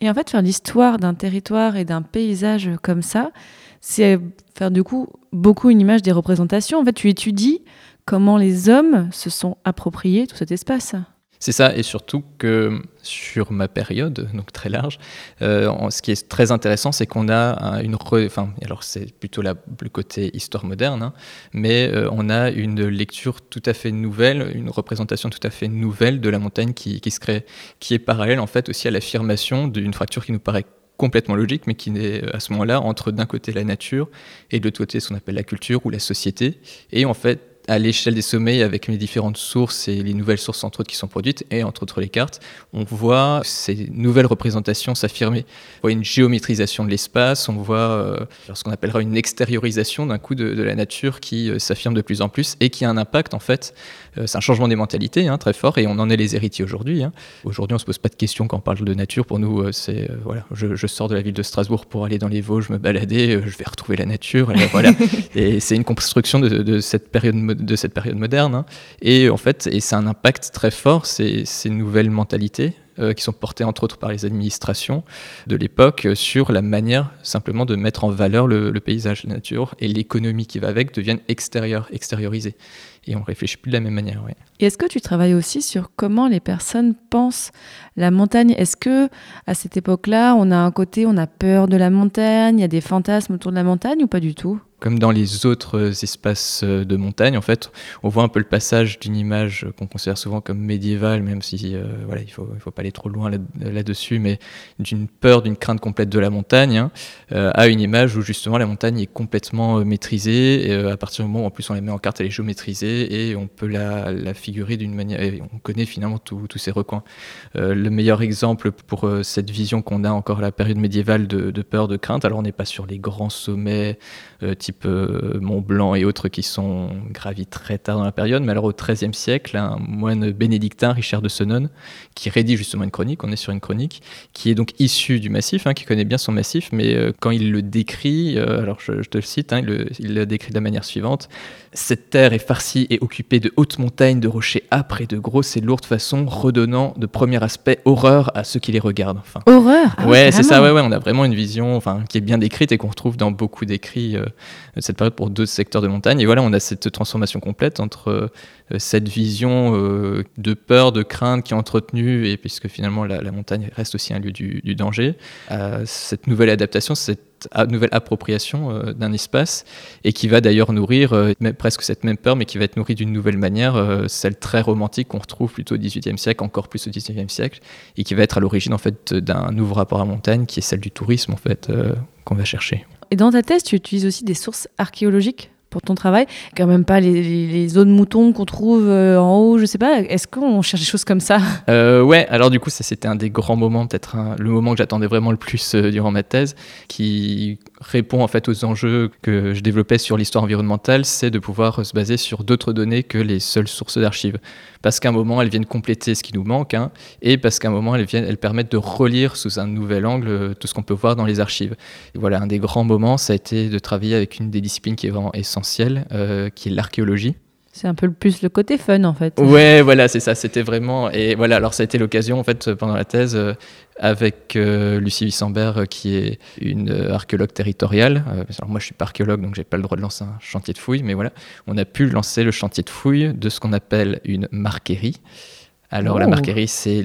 Et en fait, faire l'histoire d'un territoire et d'un paysage comme ça, c'est faire du coup beaucoup une image des représentations. En fait, tu étudies comment les hommes se sont appropriés tout cet espace. C'est ça, et surtout que sur ma période, donc très large, euh, ce qui est très intéressant, c'est qu'on a un- une... re- Enfin, alors c'est plutôt la- le côté histoire moderne, hein, mais euh, on a une lecture tout à fait nouvelle, une représentation tout à fait nouvelle de la montagne qui, qui se crée, qui est parallèle en fait aussi à l'affirmation d'une fracture qui nous paraît complètement logique, mais qui n'est euh, à ce moment-là entre d'un côté la nature et de l'autre côté ce qu'on appelle la culture ou la société. Et en fait, à l'échelle des sommets, avec mes différentes sources et les nouvelles sources entre autres qui sont produites, et entre autres les cartes, on voit ces nouvelles représentations s'affirmer. On voit une géométrisation de l'espace, on voit euh, ce qu'on appellera une extériorisation d'un coup de, de la nature qui euh, s'affirme de plus en plus et qui a un impact en fait. Euh, c'est un changement des mentalités hein, très fort et on en est les héritiers aujourd'hui. hein. Aujourd'hui, on se pose pas de questions quand on parle de nature. Pour nous, euh, c'est voilà, je, je sors de la ville de Strasbourg pour aller dans les Vosges, me balader, je vais retrouver la nature. et voilà. [LAUGHS] Et c'est une construction de, de cette période mo- de cette période moderne. hein. Et en fait, et c'est un impact très fort, ces, ces nouvelles mentalités euh, qui sont portées entre autres par les administrations de l'époque euh, sur la manière simplement de mettre en valeur le, le paysage, la nature et l'économie qui va avec deviennent extérieures, extériorisées. Et on réfléchit plus de la même manière. ouais. Et est-ce que tu travailles aussi sur comment les personnes pensent la montagne? Est-ce que à cette époque-là, on a un côté, on a peur de la montagne, il y a des fantasmes autour de la montagne ou pas du tout? Comme dans les autres espaces euh, de montagne, en fait, on voit un peu le passage d'une image qu'on considère souvent comme médiévale, même si euh, voilà, il faut, il faut pas aller trop loin là- là-dessus, mais d'une peur, d'une crainte complète de la montagne, hein, euh, à une image où justement la montagne est complètement euh, maîtrisée. Et, euh, à partir du moment où en plus on la met en carte, elle est géométrisée et on peut la, figurer d'une manière. et on connaît finalement tous ces recoins. Euh, le meilleur exemple pour euh, cette vision qu'on a encore à la période médiévale de, peur, de crainte, alors on n'est pas sur les grands sommets euh, type Mont Blanc et autres qui sont gravis très tard dans la période, mais alors au XIIIe siècle, un moine bénédictin, Richard de Sonone, qui rédige justement une chronique, on est sur une chronique, qui est donc issu du massif, hein, qui connaît bien son massif, mais quand il le décrit, alors je, je te le cite, hein, il, le, il le décrit de la manière suivante Cette terre est farcie et occupée de hautes montagnes, de rochers âpres et de grosses et lourdes façons, redonnant de premier aspect horreur à ceux qui les regardent. Enfin, Horreur? Ah ouais, c'est ça, ouais, ouais, on a vraiment une vision enfin, qui est bien décrite et qu'on retrouve dans beaucoup d'écrits euh, de cette période pour d'autres secteurs de montagne. Et voilà, on a cette transformation complète entre euh, cette vision euh, de peur, de crainte qui est entretenue, et puisque finalement la, la montagne reste aussi un lieu du, du danger, cette nouvelle adaptation, cette a- nouvelle appropriation euh, d'un espace, et qui va d'ailleurs nourrir euh, presque cette même peur, mais qui va être nourrie d'une nouvelle manière, euh, celle très romantique qu'on retrouve plutôt au XVIIIe siècle, encore plus au XIXe siècle, et qui va être à l'origine en fait d'un nouveau rapport à la montagne, qui est celle du tourisme en fait qu'on va chercher. Et dans ta thèse, tu utilises aussi des sources archéologiques? Pour ton travail Quand même pas les, les, les zones moutons qu'on trouve euh, en haut, je sais pas. Est-ce qu'on cherche des choses comme ça? Euh, ouais, alors du coup, ça c'était un des grands moments, peut-être un- le moment que j'attendais vraiment le plus euh, durant ma thèse, qui répond en fait aux enjeux que je développais sur l'histoire environnementale, c'est de pouvoir se baser sur d'autres données que les seules sources d'archives. Parce qu'à un moment, elles viennent compléter ce qui nous manque, hein, et parce qu'à un moment, elles, viennent, elles permettent de relire sous un nouvel angle euh, tout ce qu'on peut voir dans les archives. Et voilà, un des grands moments, ça a été de travailler avec une des disciplines qui est vraiment essentielle, euh, qui est l'archéologie. C'est un peu le plus le côté fun en fait. Ouais, voilà, c'est ça. C'était vraiment. Et voilà, alors ça a été l'occasion, en fait, pendant la thèse, euh, avec euh, Lucie Wissambert, euh, qui est une archéologue territoriale. Alors moi, je suis pas archéologue, donc j'ai pas le droit de lancer un chantier de fouilles, mais voilà, on a pu lancer le chantier de fouilles de ce qu'on appelle une marquerie. Alors la Oh. marquerie, c'est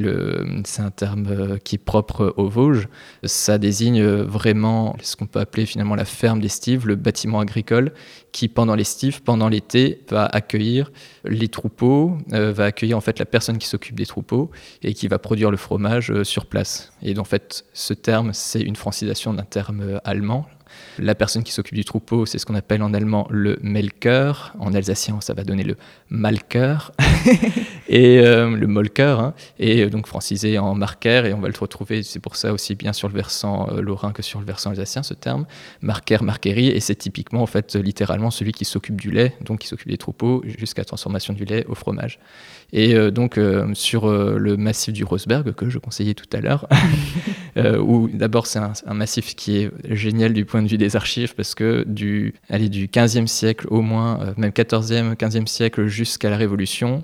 un terme euh, qui est propre aux Vosges. Ça désigne euh, vraiment ce qu'on peut appeler finalement la ferme d'estive, le bâtiment agricole qui pendant l'estive, pendant l'été, va accueillir les troupeaux, euh, va accueillir en fait la personne qui s'occupe des troupeaux et qui va produire le fromage euh, sur place. Et en fait, ce terme, c'est une francisation d'un terme allemand. La personne qui s'occupe du troupeau, c'est ce qu'on appelle en allemand le Melker. En alsacien, ça va donner le Malker. [LAUGHS] et euh, le Molker. hein. et euh, donc francisé en marker. Et on va le retrouver, c'est pour ça aussi bien sur le versant euh, lorrain que sur le versant alsacien, ce terme. Marker, marquerie. Et c'est typiquement, en fait, littéralement celui qui s'occupe du lait, donc qui s'occupe des troupeaux, jusqu'à transformation du lait au fromage. Et euh, donc, euh, sur euh, le massif du Rosberg, que je conseillais tout à l'heure, [LAUGHS] où d'abord c'est un, un massif qui est génial du point de vue des archives, parce que du, allez, du 15e siècle au moins, même 14e, 15e siècle jusqu'à la Révolution,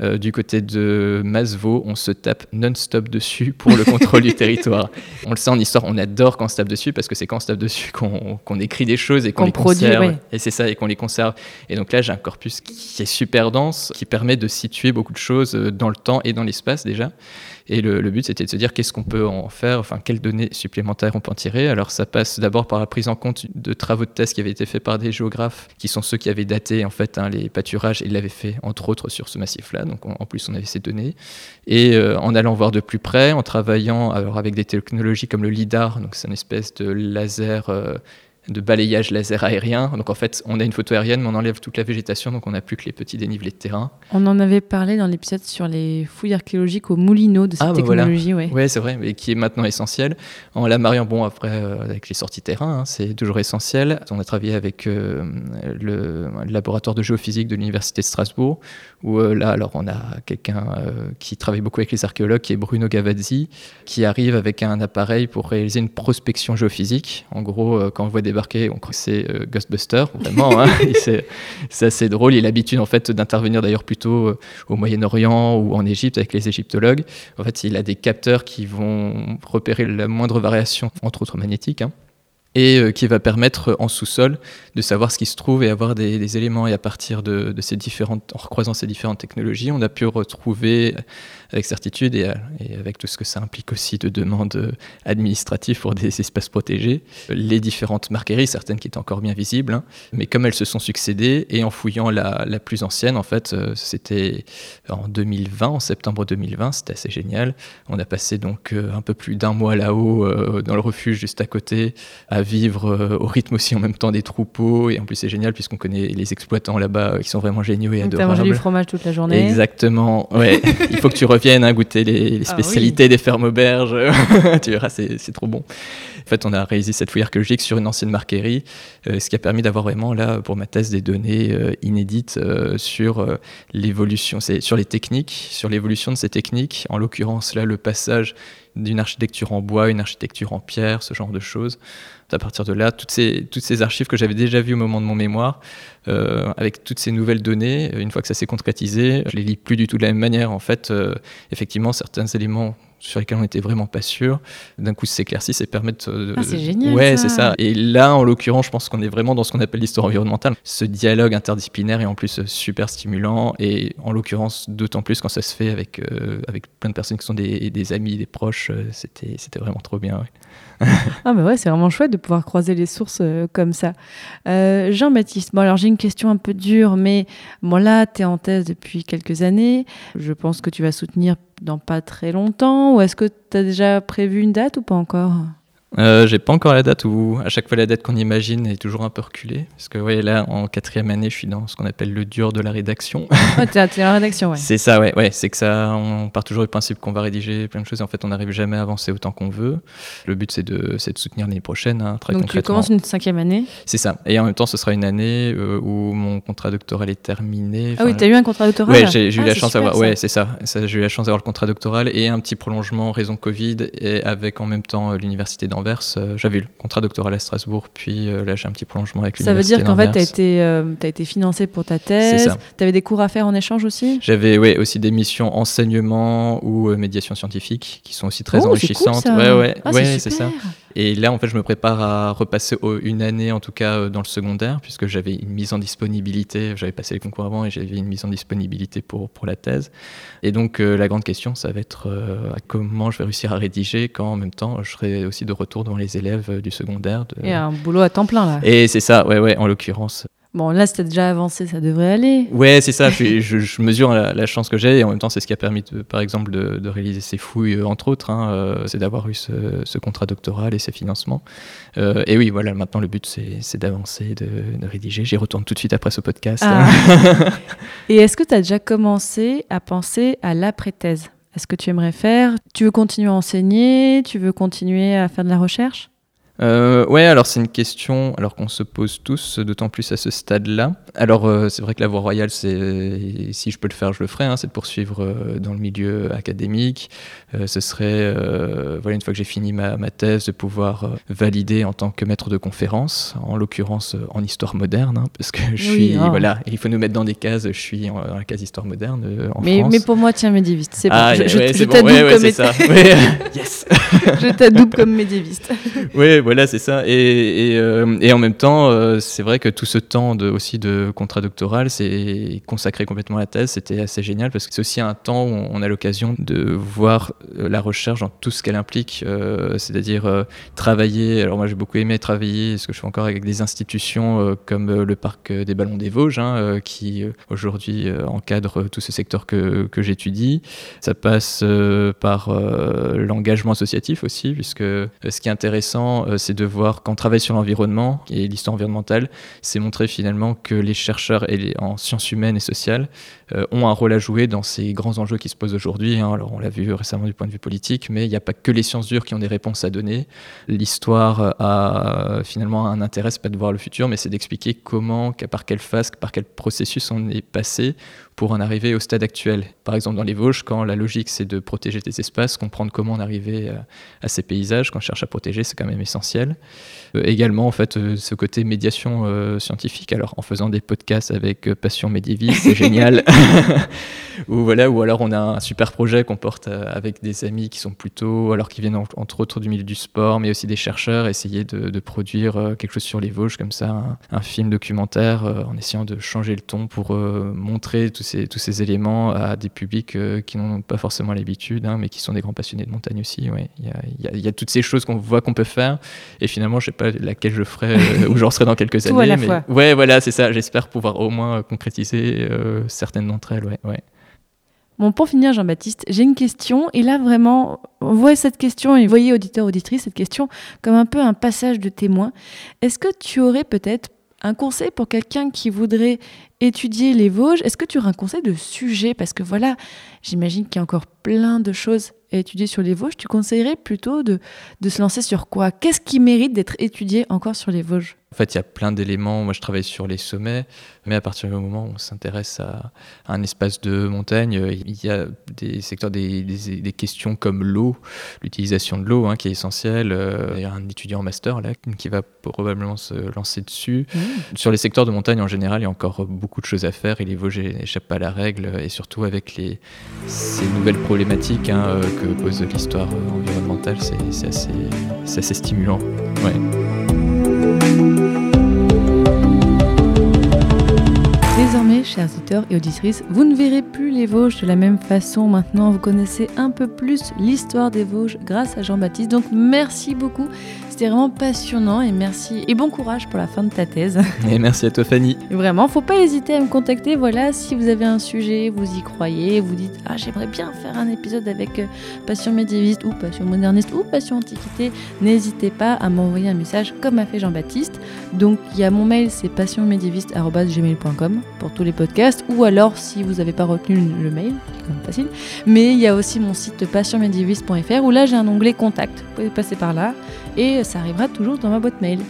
euh, du côté de Masevaux, on se tape non-stop dessus pour le contrôle du [LAUGHS] territoire. On le sait en histoire, on adore quand on se tape dessus, parce que c'est quand on se tape dessus qu'on écrit des choses et qu'on les produit, conserve. ouais. Et c'est ça, et qu'on les conserve. Et donc là, j'ai un corpus qui est super dense, qui permet de situer beaucoup de choses euh, dans le temps et dans l'espace déjà. Et le, but, c'était de se dire qu'est-ce qu'on peut en faire, enfin, quelles données supplémentaires on peut en tirer? Alors, ça passe d'abord par la prise en compte de travaux de thèse qui avaient été faits par des géographes, qui sont ceux qui avaient daté en fait hein, les pâturages et ils l'avaient fait entre autres sur ce massif-là. Donc, on- en plus, on avait ces données. Et euh, en allant voir de plus près, en travaillant alors, avec des technologies comme le LIDAR, donc c'est une espèce de laser. euh, de balayage laser aérien. Donc en fait, on a une photo aérienne, mais on enlève toute la végétation, donc on n'a plus que les petits dénivelés de terrain. On en avait parlé dans l'épisode sur les fouilles archéologiques au Moulineau de cette Ah, bah voilà. technologie. ouais. Ouais, c'est vrai, mais qui est maintenant essentiel. En la mariant, bon, après, euh, avec les sorties terrain, hein, c'est toujours essentiel. On a travaillé avec euh, le, laboratoire de géophysique de l'Université de Strasbourg, où euh, là, alors, on a quelqu'un qui travaille beaucoup avec les archéologues, qui est Bruno Gavazzi, qui arrive avec un appareil pour réaliser une prospection géophysique. En gros, quand on voit débarquer débarquer, on croit que c'est euh, Ghostbuster, vraiment. hein. [LAUGHS] C'est assez drôle. Il a l'habitude en fait d'intervenir d'ailleurs plutôt euh, au Moyen-Orient ou en Égypte avec les égyptologues. En fait, il a des capteurs qui vont repérer la moindre variation, entre autres magnétiques. hein, et euh, qui va permettre euh, en sous-sol de savoir ce qui se trouve et avoir des, des éléments. Et à partir de, de ces différentes, en recroisant ces différentes technologies, on a pu retrouver avec certitude et, euh, et avec tout ce que ça implique aussi de demandes euh, administratives pour des espaces protégés, les différentes marqueries, certaines qui étaient encore bien visibles, hein, mais comme elles se sont succédées et en fouillant la, la plus ancienne, en fait, euh, c'était en 2020, en septembre 2020, c'était assez génial. On a passé donc un peu plus d'un mois là-haut, dans le refuge juste à côté, à vivre au rythme aussi en même temps des troupeaux. Et en plus, c'est génial puisqu'on connaît les exploitants là-bas qui sont vraiment géniaux et Donc, T'as mangé adorables. du fromage toute la journée. Exactement, ouais. [LAUGHS] Il faut que tu reviennes hein, goûter les, les Ah oui. spécialités des fermes auberges. [LAUGHS] tu verras, c'est c'est trop bon. En fait, on a réalisé cette fouille archéologique sur une ancienne marquerie, euh, ce qui a permis d'avoir vraiment, là, pour ma thèse, des données euh, inédites euh, sur l'évolution, sur les techniques, sur l'évolution de ces techniques. En l'occurrence, là, le passage d'une architecture en bois, une architecture en pierre, ce genre de choses. À partir de là, toutes ces, toutes ces archives que j'avais déjà vues au moment de mon mémoire, euh, avec toutes ces nouvelles données, une fois que ça s'est concrétisé, je les lis plus du tout de la même manière. En fait, euh, effectivement, certains éléments sur lesquels on n'était vraiment pas sûr, d'un coup s'éclaircissent et permettent de... Ah, c'est génial, Ouais, c'est ça. Et là, en l'occurrence, je pense qu'on est vraiment dans ce qu'on appelle l'histoire environnementale. Ce dialogue interdisciplinaire est en plus euh, super stimulant et en l'occurrence, d'autant plus quand ça se fait avec, euh, avec plein de personnes qui sont des, des amis, des proches, euh, c'était c'était vraiment trop bien. ouais. [LAUGHS] Ah bah ouais, c'est vraiment chouette de pouvoir croiser les sources euh, comme ça. Euh, Jean-Baptiste, bon alors j'ai une question un peu dure, mais bon là, tu es en thèse depuis quelques années. Je pense que tu vas soutenir dans pas très longtemps. Ou est-ce que tu as déjà prévu une date ou pas encore? Euh, j'ai pas encore la date où à chaque fois la date qu'on imagine est toujours un peu reculée parce que ouais là en quatrième année je suis dans ce qu'on appelle le dur de la rédaction [LAUGHS] Ouais, t'es t'es à la rédaction, ouais. c'est ça ouais ouais c'est que ça on part toujours du principe qu'on va rédiger plein de choses et en fait on n'arrive jamais à avancer autant qu'on veut le but c'est de c'est de soutenir l'année prochaine hein, très Donc tu commences une cinquième année. c'est ça et en même temps ce sera une année euh, où mon contrat doctoral est terminé Ah oui, Enfin, tu as eu un contrat doctoral Ouais, j'ai eu Ah, la chance d'avoir. Ouais, c'est ça. ça j'ai eu la chance d'avoir le contrat doctoral et un petit prolongement raison Covid et avec en même temps l'université d'Anvers. Euh, J'avais eu le contrat doctoral à Strasbourg, puis euh, là j'ai un petit prolongement avec Ça veut l'université dire qu'en fait, tu as été, euh, été financé pour ta thèse. Tu avais des cours à faire en échange aussi? J'avais ouais, aussi des missions enseignement ou médiation scientifique qui sont aussi très Oh, cool, enrichissantes. ça. ouais, ouais, Ah, ouais, c'est ça. Et là, en fait, je me prépare à repasser une année, en tout cas, euh, dans le secondaire, puisque j'avais une mise en disponibilité. J'avais passé les concours avant et j'avais une mise en disponibilité pour, pour la thèse. Et donc, euh, la grande question, ça va être euh, comment je vais réussir à rédiger quand, en même temps, je serai aussi de retour devant les élèves du secondaire. de- Et un boulot à temps plein, là. Et c'est ça, ouais, ouais, en l'occurrence. Bon, là, c'était déjà avancé, ça devrait aller. Ouais, c'est ça. Je, suis- je- je mesure la, la chance que j'ai et en même temps, c'est ce qui a permis, de- par exemple, de, de réaliser ces fouilles, euh, entre autres. hein, euh, c'est d'avoir eu ce, ce contrat doctoral et ces financements. Euh, et oui, voilà, maintenant, le but, c'est d'avancer, de, de rédiger. J'y retourne tout de suite après ce podcast. Ah. [LAUGHS] Et est-ce que tu as déjà commencé à penser à l'après-thèse Est-ce que tu aimerais faire? Tu veux continuer à enseigner? Tu veux continuer à faire de la recherche? Euh, ouais, alors c'est une question alors qu'on se pose tous, d'autant plus à ce stade-là. Alors euh, c'est vrai que la voie royale, c'est si je peux le faire, je le ferai. hein, c'est de poursuivre euh, dans le milieu académique. Euh, ce serait, voilà, une fois que j'ai fini ma, ma thèse, de pouvoir valider en tant que maître de conférence, en l'occurrence en histoire moderne, hein, parce que je Oui, suis, oh. voilà, il faut nous mettre dans des cases. Je suis en- dans la case histoire moderne en mais, France. mais pour moi, tiens, médiéviste, c'est ah, je, je- ouais, je bon, t'adoube ouais, ouais, comme, ça. [LAUGHS] Yes. [LAUGHS] je t'adoube comme médiéviste. Oui, voilà, c'est ça. Et, euh, en même temps, euh, c'est vrai que tout ce temps de, aussi de contrat doctoral, c'est consacré complètement à la thèse. C'était assez génial parce que c'est aussi un temps où on a l'occasion de voir euh, la recherche dans tout ce qu'elle implique, c'est-à-dire travailler. Alors moi, j'ai beaucoup aimé travailler, ce que je fais encore avec des institutions comme le parc des Ballons des Vosges, hein, qui aujourd'hui encadre tout ce secteur que, j'étudie. Ça passe par l'engagement associatif aussi, puisque ce qui est intéressant, c'est de voir quand on travaille sur l'environnement et l'histoire environnementale, c'est montrer finalement que les chercheurs et en sciences humaines et sociales euh, ont un rôle à jouer dans ces grands enjeux qui se posent aujourd'hui. hein. Alors on l'a vu récemment du point de vue politique, mais il n'y a pas que les sciences dures qui ont des réponses à donner. L'histoire euh, a euh, finalement un intérêt, c'est pas de voir le futur, mais c'est d'expliquer comment, par quelle phase, par quel processus on est passé pour en arriver au stade actuel. Par exemple, dans les Vosges, quand la logique c'est de protéger des espaces, comprendre comment en arriver à, à ces paysages, quand on cherche à protéger, c'est quand même essentiel. Euh, également, en fait, euh, ce côté médiation euh, scientifique. Alors, en faisant des podcasts avec euh, Passion Médiéviste, c'est [LAUGHS] génial. Ou voilà, ou alors on a un super projet qu'on porte euh, avec des amis qui sont plutôt, alors qui viennent en- entre autres du milieu du sport, mais aussi des chercheurs, essayer de, de produire euh, quelque chose sur les Vosges comme ça, un, un film documentaire, euh, en essayant de changer le ton pour euh, montrer tous ces, tous ces éléments à des publics euh, qui n'ont pas forcément l'habitude, hein, mais qui sont des grands passionnés de montagne aussi. Ouais. Il, y a, il y a- il y a toutes ces choses qu'on voit qu'on peut faire, et finalement, je sais pas laquelle je ferai, euh, où j'en serai dans quelques Tout années. à la mais fois. ouais, voilà, c'est ça. J'espère pouvoir au moins concrétiser certaines d'entre elles. Bon, pour finir, Jean-Baptiste, j'ai une question. Et là, vraiment, on voit cette question, et voyez, auditeur, auditrice, cette question comme un peu un passage de témoin. Est-ce que tu aurais peut-être un conseil pour quelqu'un qui voudrait étudier les Vosges? Est-ce que tu aurais un conseil de sujet? Parce que voilà, j'imagine qu'il y a encore plein de choses à étudier sur les Vosges. Tu conseillerais plutôt de, de se lancer sur quoi? Qu'est-ce qui mérite d'être étudié encore sur les Vosges? En fait, il y a plein d'éléments. Moi, je travaille sur les sommets, mais à partir du moment où on s'intéresse à, à un espace de montagne, euh, il y a des secteurs, des, des- des questions comme l'eau, l'utilisation de l'eau, hein, qui est essentielle. Euh, Il y a un étudiant en master là qui va probablement se lancer dessus. Sur les secteurs de montagne en général, il y a encore beaucoup de choses à faire et les Vosges n'échappent pas à la règle, et surtout avec les, ces nouvelles problématiques hein, euh, que pose l'histoire environnementale, c'est assez, assez stimulant. Ouais. Désormais, chers auditeurs et auditrices, vous ne verrez plus les Vosges de la même façon. Maintenant, vous connaissez un peu plus l'histoire des Vosges grâce à Jean-Baptiste. Donc, merci beaucoup. C'était vraiment passionnant et merci et bon courage pour la fin de ta thèse. [LAUGHS] Et merci à toi Fanny. Et Vraiment, faut pas hésiter à me contacter. Voilà, si vous avez un sujet, vous y croyez, vous dites ah j'aimerais bien faire un épisode avec euh, passion médiéviste ou passion moderniste ou passion antiquité, n'hésitez pas à m'envoyer un message comme a fait Jean-Baptiste. Donc il y a mon mail, c'est passionmédiéviste@gmail.com pour tous les podcasts ou alors si vous n'avez pas retenu le mail, qui est quand même facile. Mais il y a aussi mon site passionmédiéviste.fr où là j'ai un onglet contact. Vous pouvez passer par là et ça arrivera toujours dans ma boîte mail.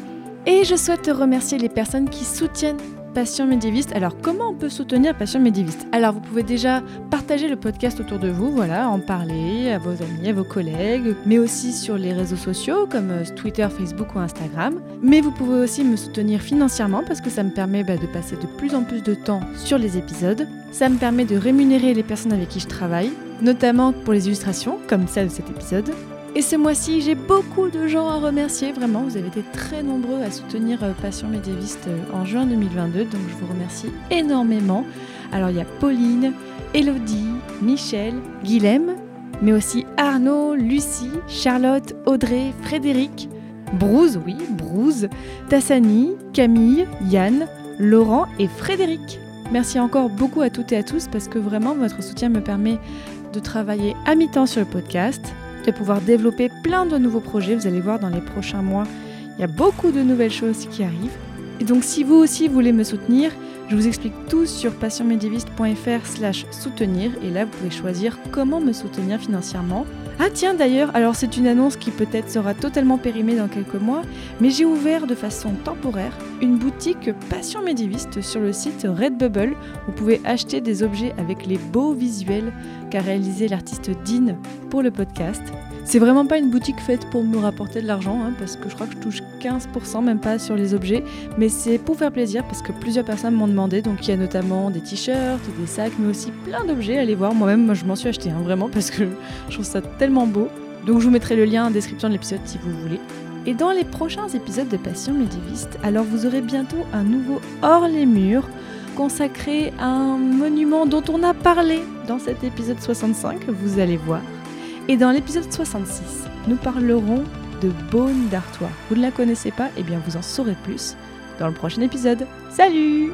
Et je souhaite remercier les personnes qui soutiennent Passion médiéviste. Alors, comment on peut soutenir Passion médiéviste? Alors, vous pouvez déjà partager le podcast autour de vous, voilà, en parler à vos amis, à vos collègues, mais aussi sur les réseaux sociaux comme euh, Twitter, Facebook ou Instagram. Mais vous pouvez aussi me soutenir financièrement parce que ça me permet bah, de passer de plus en plus de temps sur les épisodes. Ça me permet de rémunérer les personnes avec qui je travaille, notamment pour les illustrations, comme celle de cet épisode. Et ce mois-ci, j'ai beaucoup de gens à remercier, vraiment. Vous avez été très nombreux à soutenir euh, Passion médiéviste euh, en juin 2022, donc je vous remercie énormément. Alors il y a Pauline, Elodie, Michel, Guilhem, mais aussi Arnaud, Lucie, Charlotte, Audrey, Frédéric, Brouze, oui, Brouze, Tassani, Camille, Yann, Laurent et Frédéric. Merci encore beaucoup à toutes et à tous parce que vraiment votre soutien me permet de travailler à mi-temps sur le podcast, de pouvoir développer plein de nouveaux projets. Vous allez voir dans les prochains mois, il y a beaucoup de nouvelles choses qui arrivent. Et donc si vous aussi voulez me soutenir, je vous explique tout sur passionmédiéviste.fr slash soutenir et là vous pouvez choisir comment me soutenir financièrement. Ah tiens d'ailleurs, alors c'est une annonce qui peut-être sera totalement périmée dans quelques mois, mais j'ai ouvert de façon temporaire une boutique Passion médiéviste sur le site Redbubble. Vous pouvez acheter des objets avec les beaux visuels qu'a réalisé l'artiste Dean pour le podcast. C'est vraiment pas une boutique faite pour me rapporter de l'argent, hein, parce que je crois que je touche 15%, même pas sur les objets, mais c'est pour faire plaisir, parce que plusieurs personnes m'ont demandé, donc il y a notamment des t-shirts, des sacs, mais aussi plein d'objets, allez voir, moi-même moi, je m'en suis acheté, vraiment, parce que je trouve ça tellement beau. Donc je vous mettrai le lien en description de l'épisode si vous voulez. Et dans les prochains épisodes de Passion médiéviste, alors vous aurez bientôt un nouveau Hors les murs, consacré à un monument dont on a parlé dans cet épisode 65, vous allez voir. Et dans l'épisode 66, nous parlerons de Beaune d'Artois. Vous ne la connaissez pas? Eh bien, vous en saurez plus dans le prochain épisode. Salut